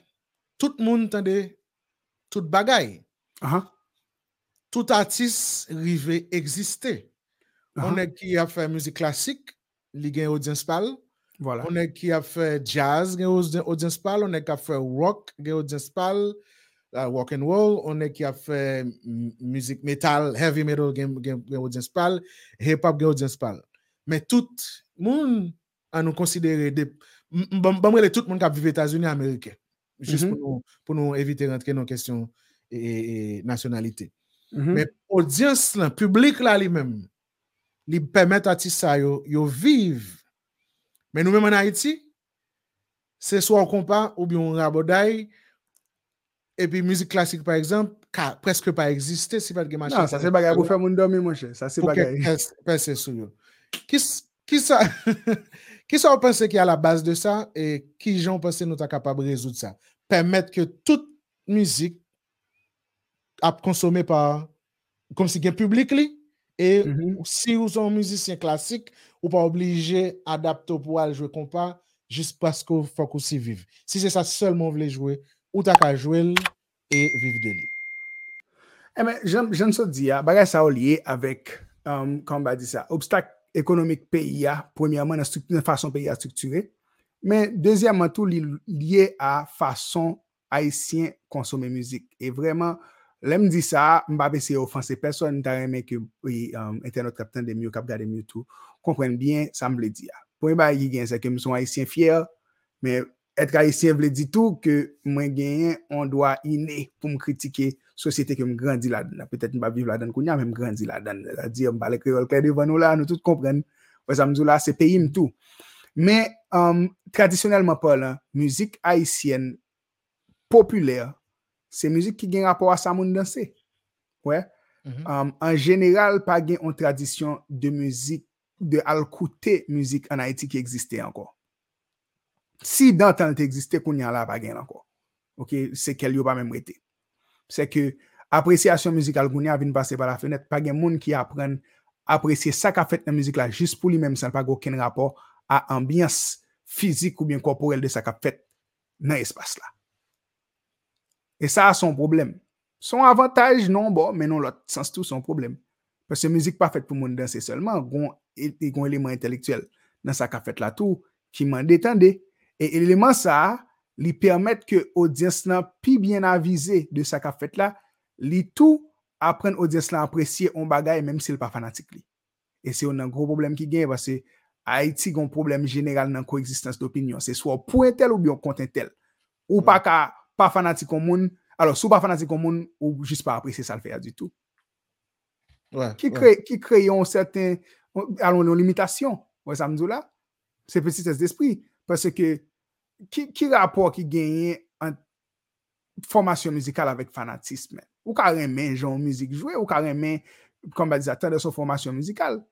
tout le monde entendait tout bagaille. Ah, Tout artiste rivé exister. Ah, On est qui a fait musique classique, gen audience pal. Voilà. On est qui a fait jazz, audi- audience pal. On est qui a fait rock, gen audience pal. uh, rock and roll. On est qui a fait mm, musique metal, heavy metal, gen audience pal. Hip hop, gen audience pal. Mais tout moun a nous considérer des bon tout le monde qui vit aux États-Unis américains. Juste pour, nous, pour nous éviter de rentrer dans question et, nationalité. Mhm. Mais audience là, public là lui-même, lui permet artiste ça yo, yo vivre. Mais nous-mêmes en Haïti, c'est soit on compare ou bien on rabodaille et puis musique classique par exemple, ka, presque pas exister si pas de marché. Non, ça c'est bagay pour faire mon dormir, mon cher. Ça c'est que percer sur yo. Qui ça qui ça pense qui est à la base de ça et qui gens pense nous sommes capable de résoudre ça permettre que toute musique a consommé par comme si un public li et Mhm. si vous êtes un musicien classique ou pas obligé d'adapter pour aller jouer compas juste parce qu'il faut qu'on s'y vive. Si c'est ça seulement vous voulez jouer, ou t'as qu'à jouer et vivre de lui. Eh ben, j'aime ça dire, bagay ça lié avec, um, comment on va dire ça, obstacle économique pays, a, premièrement, dans façon pays à structurer, mais deuxièmement, tout li- lié à façon haïtien consommer musique. Et vraiment, l'aime dit ça, m'a pas essayer offenser personne, aimé que, oui, um, internet captain de mieux, cap garder mieux tout, comprenne bien, ça me le dit. Premier bagay qui gagne, c'est que nous sommes haïtiens fiers, mais être haïtien veut dire tout que moi gagne on doit inné pour me critiquer société que me grandi là-dedans peut-être pas vivre là-dedans kounya même grandi là-dedans c'est-à-dire me créole clair devant nous là nous tous me dit là c'est pays me tout mais um, traditionnellement parlant musique haïtienne populaire se müzik ki gen rapor a sa moun danse. Ouè, mm -hmm. um, an general pa gen an tradisyon de müzik, de al koute müzik an Haiti ki egziste anko. Si dantan te egziste, koun yan la pa gen anko. Ok, se kel yo pa mem rete. Se ke apresyasyon müzikal koun yan vin pase pa la fenet, pa gen moun ki apren apresye sa ka fet nan müzik la jist pou li menm san pa goken rapor a ambyans fizik ou bien korporel de sa ka fet nan espas la. Et ça a son problème. Son avantage non bon mais non l'autre sens tout son problème. Parce que musique pas faite pour monde danser seulement gon gon élément intellectuel dans ça qu'a fait là tout qui m'en détendait. Et élément ça, lui permettre que audience là pi bien avisé de ça qu'a fait là, li tout apprendre audience là apprécier on bagay même s'il pas fanatique. Et c'est un gros problème qui gagne parce que Haïti a un problème général dans coexistence d'opinion, c'est soit pour un tel ou bien contre un tel. Ou pas ka pas fanatique au monde, alors pas fanatique au monde ou juste pas apprécier ça le faire du tout. Ouais, Qui ouais. crée qui crée un certain allons une limitation. Ouais ça me dit là. C'est petit d'esprit parce que qui, qui rapport qui gagne en formation musicale avec fanatisme? Ou carrément genre musique jouer, ou carrément, comme on dit, attendre son formation musicale.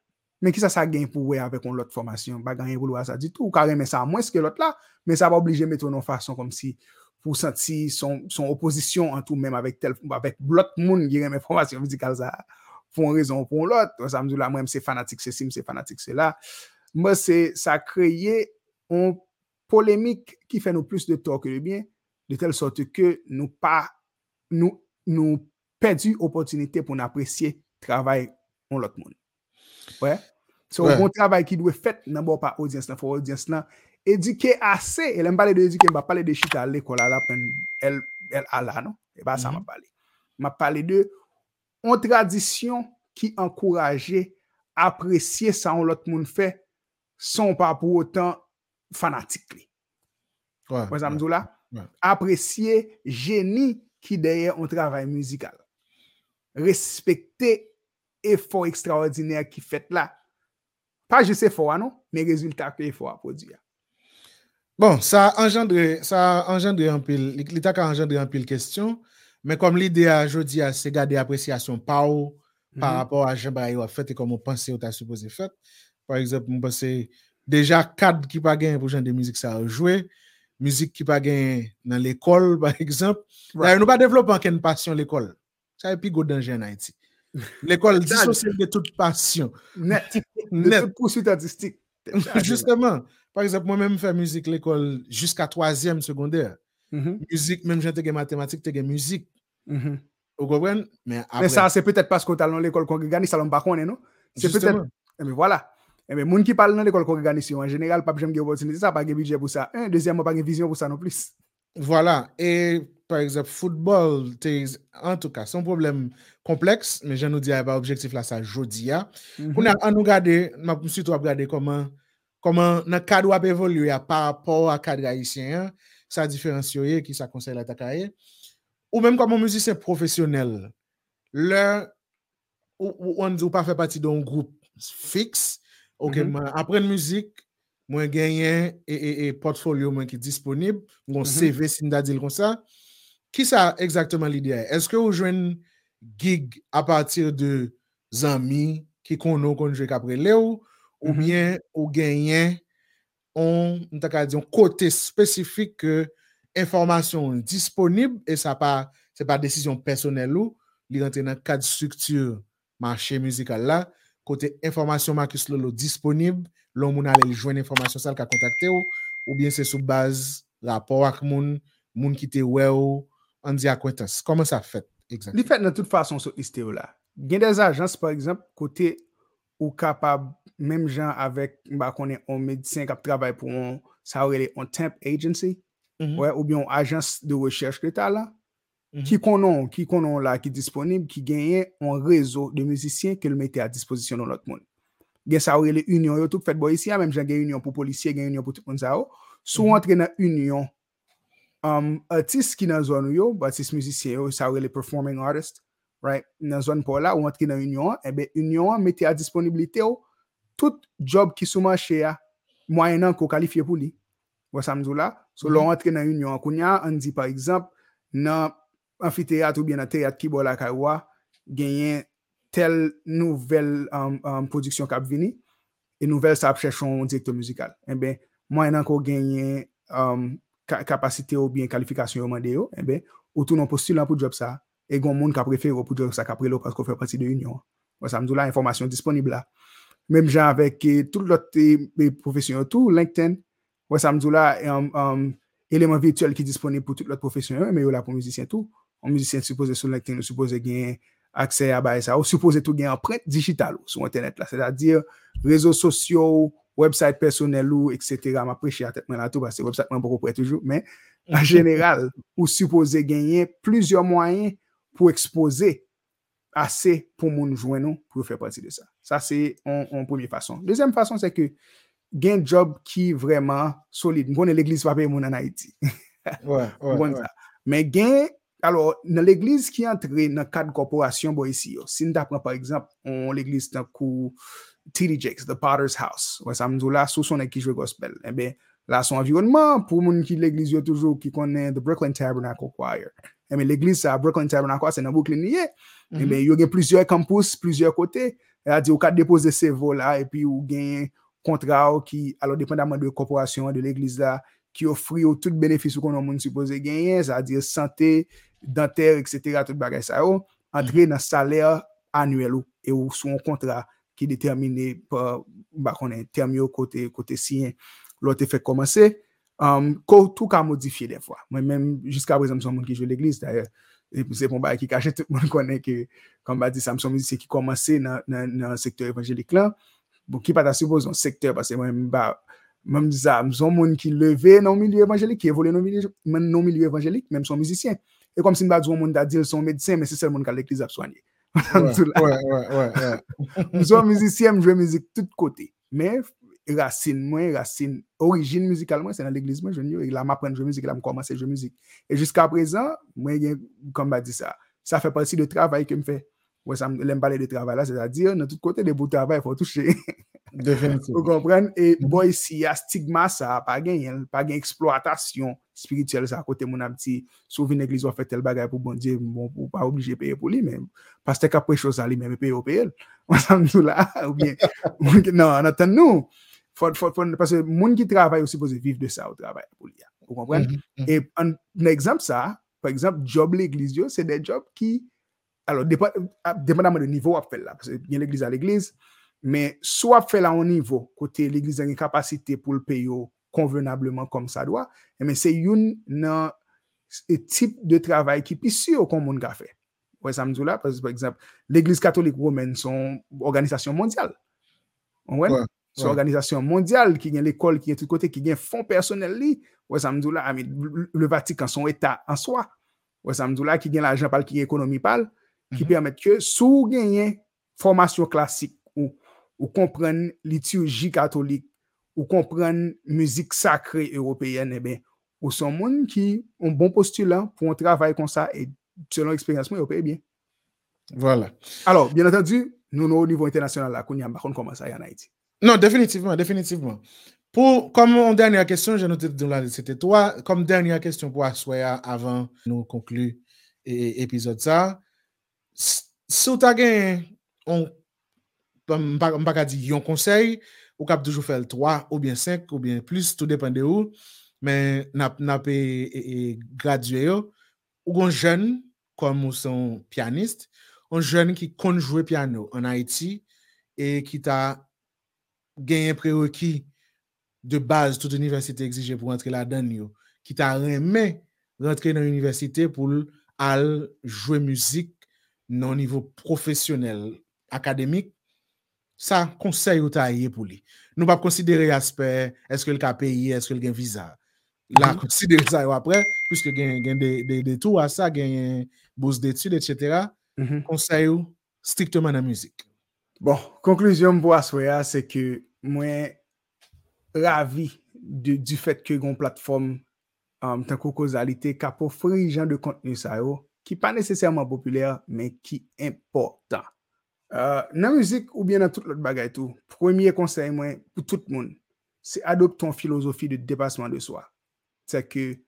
Mais qui ça, ça gagne pour ouais avec une autre formation? Pas gagner pour ça du tout. Ou carrément ça moins que l'autre là, mais ça va obliger de mettre une façon comme si pour sentir son, son opposition en tout même avec tel, avec l'autre monde qui aime formation musicale ça pour une raison ou pour l'autre. Ça me dit là, moi, c'est fanatique, c'est sim, c'est fanatique, c'est là. Moi, c'est, ça a créé un polémique qui fait nous plus de tort que de bien, de telle sorte que nous pas nous nous perdu opportunité pour apprécier travail en l'autre monde. Ouais? C'est un bon travail qui doit être fait d'abord par audience là, faut edike ase, e lè m pale de edike, m pa pale de chita lè kola la pen el, el ala, non? E ba sa mm -hmm. m pale. M pale de an tradisyon ki ankoraje apresye sa an lot moun fe son pa pou otan fanatik li. Ouais, Mwen sa mzou la? Ouais. Apresye geni ki deye an travay muzikal. Respekte efor ekstraordinèr ki fet la. Pa je se fwa nou, men rezultat ke efor apodiya. Bon, sa engendre, sa engendre an pil, li ta ka engendre an pil kestyon, men kom li de a jodi a se gade apresyasyon pa ou, pa rapor a jen ba yo a fet, e kom ou panse ou ta suppose fet. Par exemple, mou panse, deja kad ki pa gen pou jen de mizik sa a jwe, mizik ki pa gen nan l'ekol, par exemple, nou pa devlopan ken pasyon l'ekol. Sa e pi go den jen a iti. L'ekol disosye de tout pasyon. Net. De tout poussut artistik. (laughs) Justement, par exemple, mwen mwen fè mizik l'ekol jiska 3e sekondèr. Mizik, mwen jen te gen matematik, te gen mizik. Ou gobren? Men sa, se petèt pas kon tal nan l'ekol kongregani, salon bakone, no? Se petèt, eme voilà. Eme moun ki pal nan l'ekol kongregani, si yo en general, pap jem gen opotinite, sa pa gen bidye pou sa. Un, deuxième, pa gen vizyon pou sa non plus. Voilà. Et, par exemple, football, en tout cas, son problem kompleks, men jen nou di a ba objektif la sa jodi ya. Koun an nou gade, msou to ap gade koman nan kad wap evolye ya par rapport a kad gaisyen, sa diferensyoye ki sa konsey la takaye. Ou menm koman mousisyen profesyonel, lè, ou an di ou pa fè pati don group fix, apren mousik, mwen genyen e portfolio mwen ki disponib, mwen CV sin da dil kon sa, ki sa ekzaktman l'idea? Eske ou jwen gig a patir de zami ki konon konjwe kapre le ou, ou bien ou genyen on, diyon, kote spesifik ke informasyon disponib, e sa pa, se pa desisyon personel ou, li rentre nan kad struktur manche muzikal la, kote informasyon Marcus Lolo disponib, loun moun ale li jwen informasyon sal ka kontakte ou, ou bien se sou baz rapor ak moun, moun ki te we ou, an di akwentas. Koman sa fet? Li fet nan tout fason sou iste ou la. Gen des ajans, par exemple, kote ou kapab, menm jan avek, mba konen, on medisyen kap trabay pou on, sa ou ele, on temp agency, ou bien on ajans de recherche kreta la, ki konon, ki konon la, ki disponib, ki genyen, on rezo de müzisyen ke l mette a disposisyon nou lot moun. Gen sa ou ele union yo tout fet bo isi, menm jan gen union pou polisye, gen union pou tout moun sa ou, sou antre nan union, artist ki nan zon yo, artist müzisyen yo, sa ou ele performing artist, right, nan zon pou la, ou antre nan union, ebe union mette a disponibilite yo, tout job ki souman che ya, mwayenan ko kalifiye pou li, wasa mzou la, sou lò antre nan union, akoun ya, an di par exemple, nan amfiteat ou bien nan teat ki bo la kaywa, genyen tel nouvel produksyon kap vini, e nouvel sa ap chèchon direktor muzikal. Ebe, mwayenan ko genyen kapasite ou bien kalifikasyon yo mande yo, ebe, ou tou nan postulan pou job sa, e gon moun ka prefer ou pou job sa kapre lo pasko fè pati de union. Wasa mzou la, informasyon disponibla. Mem jan avèk tout lote profesyon yo tou, LinkedIn, wè samdou la, eleman virtuel ki disponib pou tout lote profesyon yo, mè yo la pou müzisyen tou. On müzisyen suppose sou LinkedIn, suppose gen akse a baye sa, ou suppose tou gen apret digital ou sou internet la. Sè da dir, rezo sosyo, website personel ou, etc. Ma preche a tèt men la tou, bas se website men pou kou pre toujou, men, an (laughs) general, ou suppose genyen plizyo mwayen pou expose ase pou moun jwen nou pou fè pati de sa. Sa se yon premier fason. Dezem fason se ke gen job ki vreman solide. Mwen l'eglise pape moun an Haiti. Men gen, alo, nan l'eglise ki antre nan kat korporasyon bo isi yo. Sin pran par exemple, on l'eglise tan kou T.D. Jakes, The Potter's House. Wè sa mdou la sou son ekijwe gospel. Ebe, la son environnement pou moun ki l'eglise yo toujou ki konen The Brooklyn Tabernacle Choir. Ebe, l'eglise sa Brooklyn Tabernacle se nan Brooklyn niye. Ebe, yo gen plizye kampous, plizye kote. E a di, ou ka depose se vo la, e pi ou gen kontra ou ki, alo dependaman de korporasyon de l'eglise la, ki ofri ou tout benefis ou konon moun suppose genyen, sa a di, sante, danter, etc., tout bagay sa ou, andre nan saler anuel ou, e ou sou an kontra ki determine pa, bakonnen, termyo kote, kote siyen, lote fek komanse, ko tou ka modifiye den fwa. Mwen men, jiska prezant son moun ki jwe l'eglise, pou se pon ba ki kache, tout moun konnen ki, kon ba di Samson Muzik se ki komanse nan sektor evanjelik lan, pou ki pata supo zon sektor, pase mwen ba, mwen mza, mzon moun ki leve nan milieu evanjelik, ki evole nan milieu evanjelik, mwen son mizisyen. E kom si mba moun da dil son medisyen, men se sel moun ka ap soanye. Mizisyen, mjwe mizik tout kote. Men, racine mwen, racine, orijin mizikal mwen, se nan l'eklize mwen, jwen yo, e la m apren jwe mizik, e la m komanse jwe mizik. E jiska prezan, mwen gen, kom ba di sa, sa fe pati de travay ke m fe Wè sa lèm pale de travay la, se ta dir, nan tout kote de bout travay, fò touche. Definitif. Ou kompren, e boy si ya stigma sa, pa gen yon, pa gen eksploatasyon spirituel sa, kote moun ap ti, souvi negliz wafet tel bagay pou bon diye, ou pa oblije peye pou li, men, pas te ka precho sa li, men, me peye ou peye el. Wè sa mdou la, ou bien, (laughs) nan, an atan nou, parce moun ki travay ou suppose viv de sa ou travay pou li ya. Ou kompren? E, an, an ekzamp sa, par ekzamp, job l'egliz yo, se de job ki, alo, dependaman de nivou ap fel la, parce gen l'egliz a l'egliz, men, sou ap fel la an nivou, kote l'egliz an gen kapasite pou l'peyo konvenableman kom sa doa, men se yon nan tip de travay ki pisi yo kon moun ka fe. Wè samdou la, par exemple, l'egliz katolik roumen son organizasyon mondial. Wè? Son organizasyon mondial ki gen l'ekol ki gen tout kote, ki gen fon personel li, wè samdou la, le Vatikan son etat an soa. Wè samdou la, ki gen l'ajan pal, ki gen ekonomi pal, ki permette ke sou genyen formasyon klasik ou kompren liturji katolik ou kompren müzik sakre européen, ou son moun ki ou bon postulant pou an travay kon sa et selon eksperyansman européen bien. Voilà. Alors, bien attendu, nou nou au nivou internasyonal la, koun yon bakon koman sa yon Haiti. Non, definitivman, definitivman. Pou, kom an dernyan kestyon, jen note de la, c'était toi, kom dernyan kestyon pou aswaya avan nou konklu epizod sa, sou ta gen mpaka di yon konsey, ou kap toujou fel 3 ou bien 5 ou bien plus, tout depende ou, men nap e gradye yo, ou gon jen, kom ou son pianist, ou jen ki konjouwe piano an Haiti, e ki ta genye prerequi de baz tout universite exige pou rentre la den yo, ki ta reme rentre nan universite pou al jwe muzik nan nivou profesyonel akademik, sa konsey ou ta ye pou li. Nou pa konsidere asper, eske l ka peyi, eske l gen viza. La konsidere sa yo apre, pwiske gen de tou a sa, gen bouse detude, etc. Konsey ou strikteman nan muzik. Bon, konkluzyon mbo aswaya, se ke mwen ravi du fet ke yon platform tankou kozalite ka pou fri jan de kontenu sa yo, ki pa nesesèrman popüler, men ki important. Nan müzik ou bien nan tout lot bagay tou, premye konsey mwen pou tout moun, se adop ton filosofi de depasman de swa. Se ke,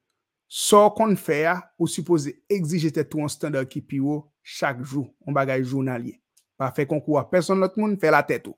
so kon fè ya, ou suppose exijete tou an standard ki piwo chak jou, an bagay jounalye. Pa fè konkou a person lot moun, fè la tèt ou.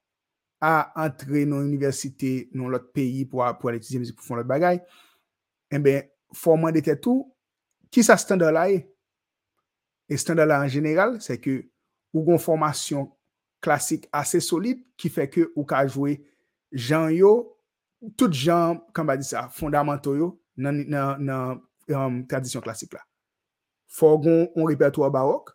a entre nou universite, nou lot peyi pou al etize mizik pou fon lot bagay, en ben, forman de tetou, ki sa standa la e? E standa la en general, se ke ou gon formasyon klasik ase solide, ki fe ke ou ka jwe jan yo, tout jan, kamba di sa, fondamental yo, nan tradisyon klasik la. Fogon, on repertoire barok,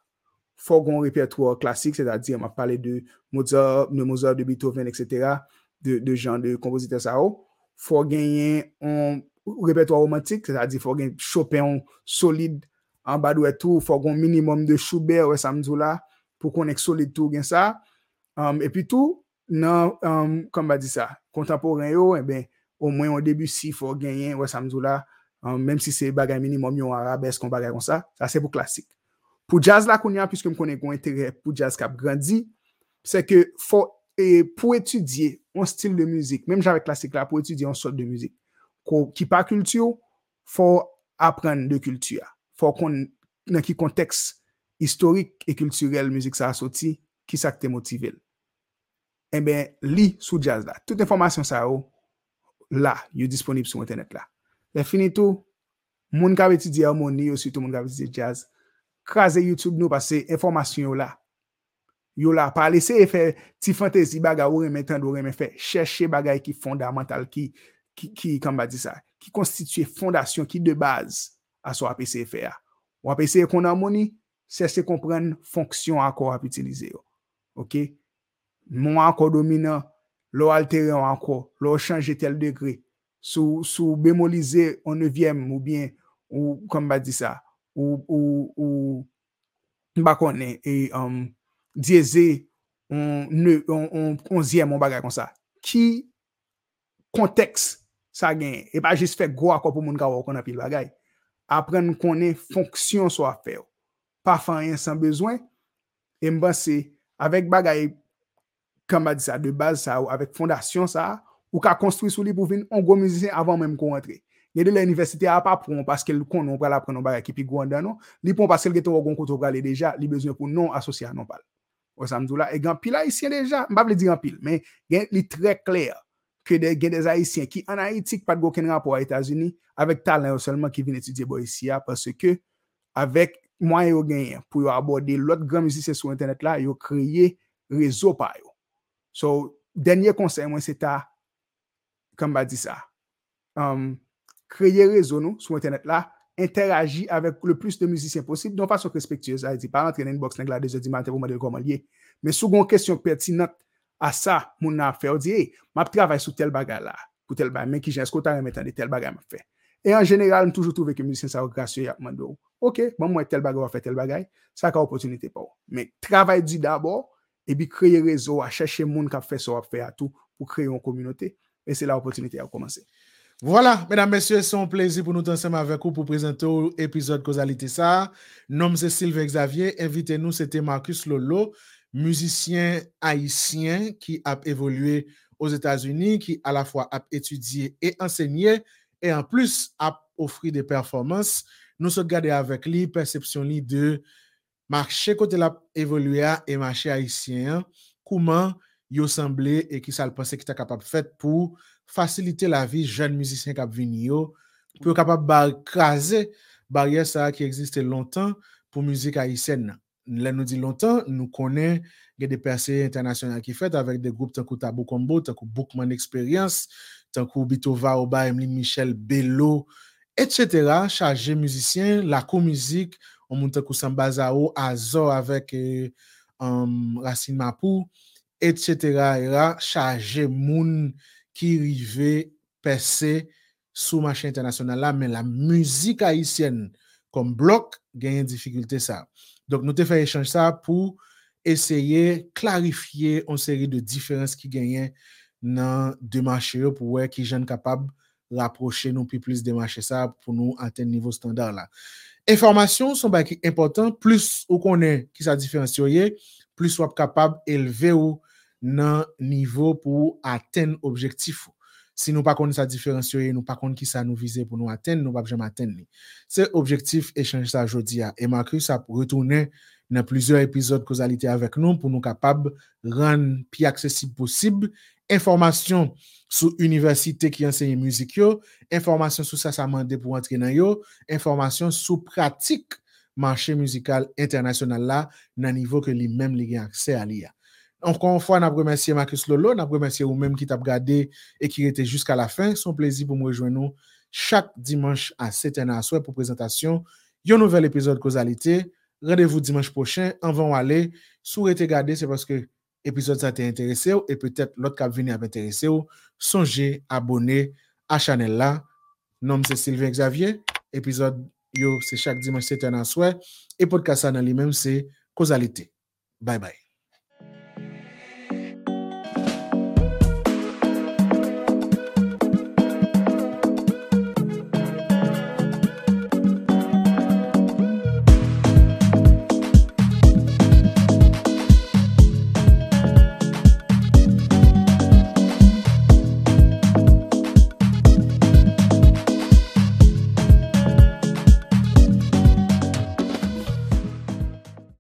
fogon repertoire klasik, se da di, ma pale de Mozart, de Mozart, de Beethoven, etc., de jan de kompozite sa yo, fogen yon repertoire romantik, se da di, fogen Chopin solide, an badou etou, fogon minimum de Schubert, wè samzou la, pou konek solide tou gen sa, epi tou, nan, kom ba di sa, kontemporan yo, e ben, o mwen yon debu si fò genyen, wè samzou la, menm si se bagay minimum yon arabes kon bagay kon sa, sa se pou klasik. Pou jazz la kon yan, pwiske m konen kon entere pou jazz kap grandi, se ke fò, pou etudye yon stil de müzik, menm javè klasik la, pou etudye yon sort de müzik, ki pa kultiyo, fò apren de kultiya. Fò kon nan ki konteks historik e kulturel müzik sa asoti, ki sa kte motivel. en ben li sou jazz la. Tout informasyon sa yo, la, yo disponib sou internet la. Le finito, moun ka beti di harmoni yo, sütou moun beti di jazz, kaze YouTube nou, pase informasyon yo la. Yo la pa lese e fe ti fantezi baga ou reme tend ou reme fe. cheshe bagay ki fondamental ki, ki, ki kamba di sa, ki konstituye fondasyon ki de baz aso apese e fe a. Ou apese e kon amoni, se se kompren fonksyon akor ap itilize yo. Ok? Non akor dominant, lo altere an akor, lo chanje tel degre, sou, sou bemolize an nevyem ou bien, ou kamba di sa, ou, ou, ou, mba konen, e, um, dieze an onzyem an bagay kon sa. Ki konteks sa gen, e pa jist fe gwa pou moun ka apil bagay. Apren konen fonksyon so a fe. Pa fanyen san bezwen, e se, bagay, de baz sa, ou avek fondasyon sa, ou ka konstruy sou li pou vin an gwo mizisyen avan menm kon rentre. De la universite a pa proun paske l kon non pral apren an bagay ki pi non, li paske l koto prale deja, li bezwen pou non asosya non pal. Ou samdou la, e gen pil haisyen deja, mba vle di gen pil, men gen li tre kler ke gen de haisyen ki anayitik pat go ken rapor a Etasuni, avek talen yo selman ki vin etudye bo isi parce ke avek mwen yo genyen pou yo aborde lot gran mizise sou internet la, yo kreye rezo pa yo. So, denye konsey mwen se ta, kamba di sa, kreye rezo nou sou internet la, interagi avèk le plus de müzisyen posib, don fason respektyez, a di, pa rentre nan inbox nèk la deje di mante pou mwen del koman liye, men sou gon kèsyon pertinat a sa, moun nan fè, ou di, e, map travay sou tel bagay la, pou tel bagay, men ki jen skota remetan de tel bagay map fè. E an jeneral, m toujou touve ke müzisyen sa wak rasyo yak mando, ok, mwen tel wak fè tel bagay, sa ka opotunite pa ou. Men, travay di dabò, e bi kreye rezo a chèche moun kap fè so wak fè atou pou kreye yon kominote, e se la opotunite a komanse. Voilà, mesdames, messieurs, c'est un plaisir pour nous ensemble avec vous pour présenter l'épisode Causalité ça. Nom c'est Sylvain Xavier. Invitez-nous, c'était Marcus Lolo, musicien haïtien qui a évolué aux États-Unis, qui à la fois a étudié et enseigné, et en plus a offert des performances. Nous sommes gardés avec lui, perception de marché côté la évolué et marché haïtien, comment il semblé et qui ça le pensait qu'il était capable de faire pour faciliter la vie jeunes musiciens qui vini yo, pour capable craser barrière ça qui existait longtemps pour musique haïtienne. Là nous dit longtemps, nous connaissons des percées internationales qui fait avec des groupes tant que Tabou Combo, tant que Bookman Experience, tant que Bitova Oba, Emeline Michel, Bello, etc. Chargé musiciens, la co-musique, on monte que Sambazao, Azor avec euh, um, Racine Mapou, etc. Chargé moun qui rive percer sous marché international là, mais la musique haïtienne comme bloc gagne difficulté ça. Donc, nous te fait échanger ça pour essayer clarifier une série de différences qui gagnent dans deux marchés pour voir qui sont capables rapprocher nous plus de marchés ça pour nous atteindre niveau standard là. Informations sont importantes, plus on connaît qui ça plus on est capable d'élever ou nan nivou pou aten objektif. Si nou pa kon sa diferensyoye, nou pa kon ki sa nou vize pou nou aten, nou pa jem aten ni. Se objektif e chanje sa jodi ya. E makri sa pou retounen nan plizor epizod kozalite avek nou pou nou kapab ran pi aksesib posib. Informasyon sou universite ki ensegne muzik yo, informasyon sou sa sa mande pou antre nan yo, informasyon sou pratik manche muzikal internasyonal la nan nivou ke li mem li gen akse a li ya. Encore une fois, nous remercier Marcus Lolo, nous remercier vous-même qui t'a regardé et qui était jusqu'à la fin. Un plaisir pour me rejoindre chaque dimanche à 7h à soir pour présentation un nouvel épisode Causalité. Rendez-vous dimanche prochain. En vont aller. Si vous êtes gardé, c'est parce que l'épisode ça t'a intéressé et peut-être l'autre qui venir à intéressé. Songez abonner à la chaîne là. Nom c'est Sylvain Xavier. Épisode c'est chaque dimanche 7h à soir. Et podcast ça dans lui-même, c'est Causalité. Bye bye.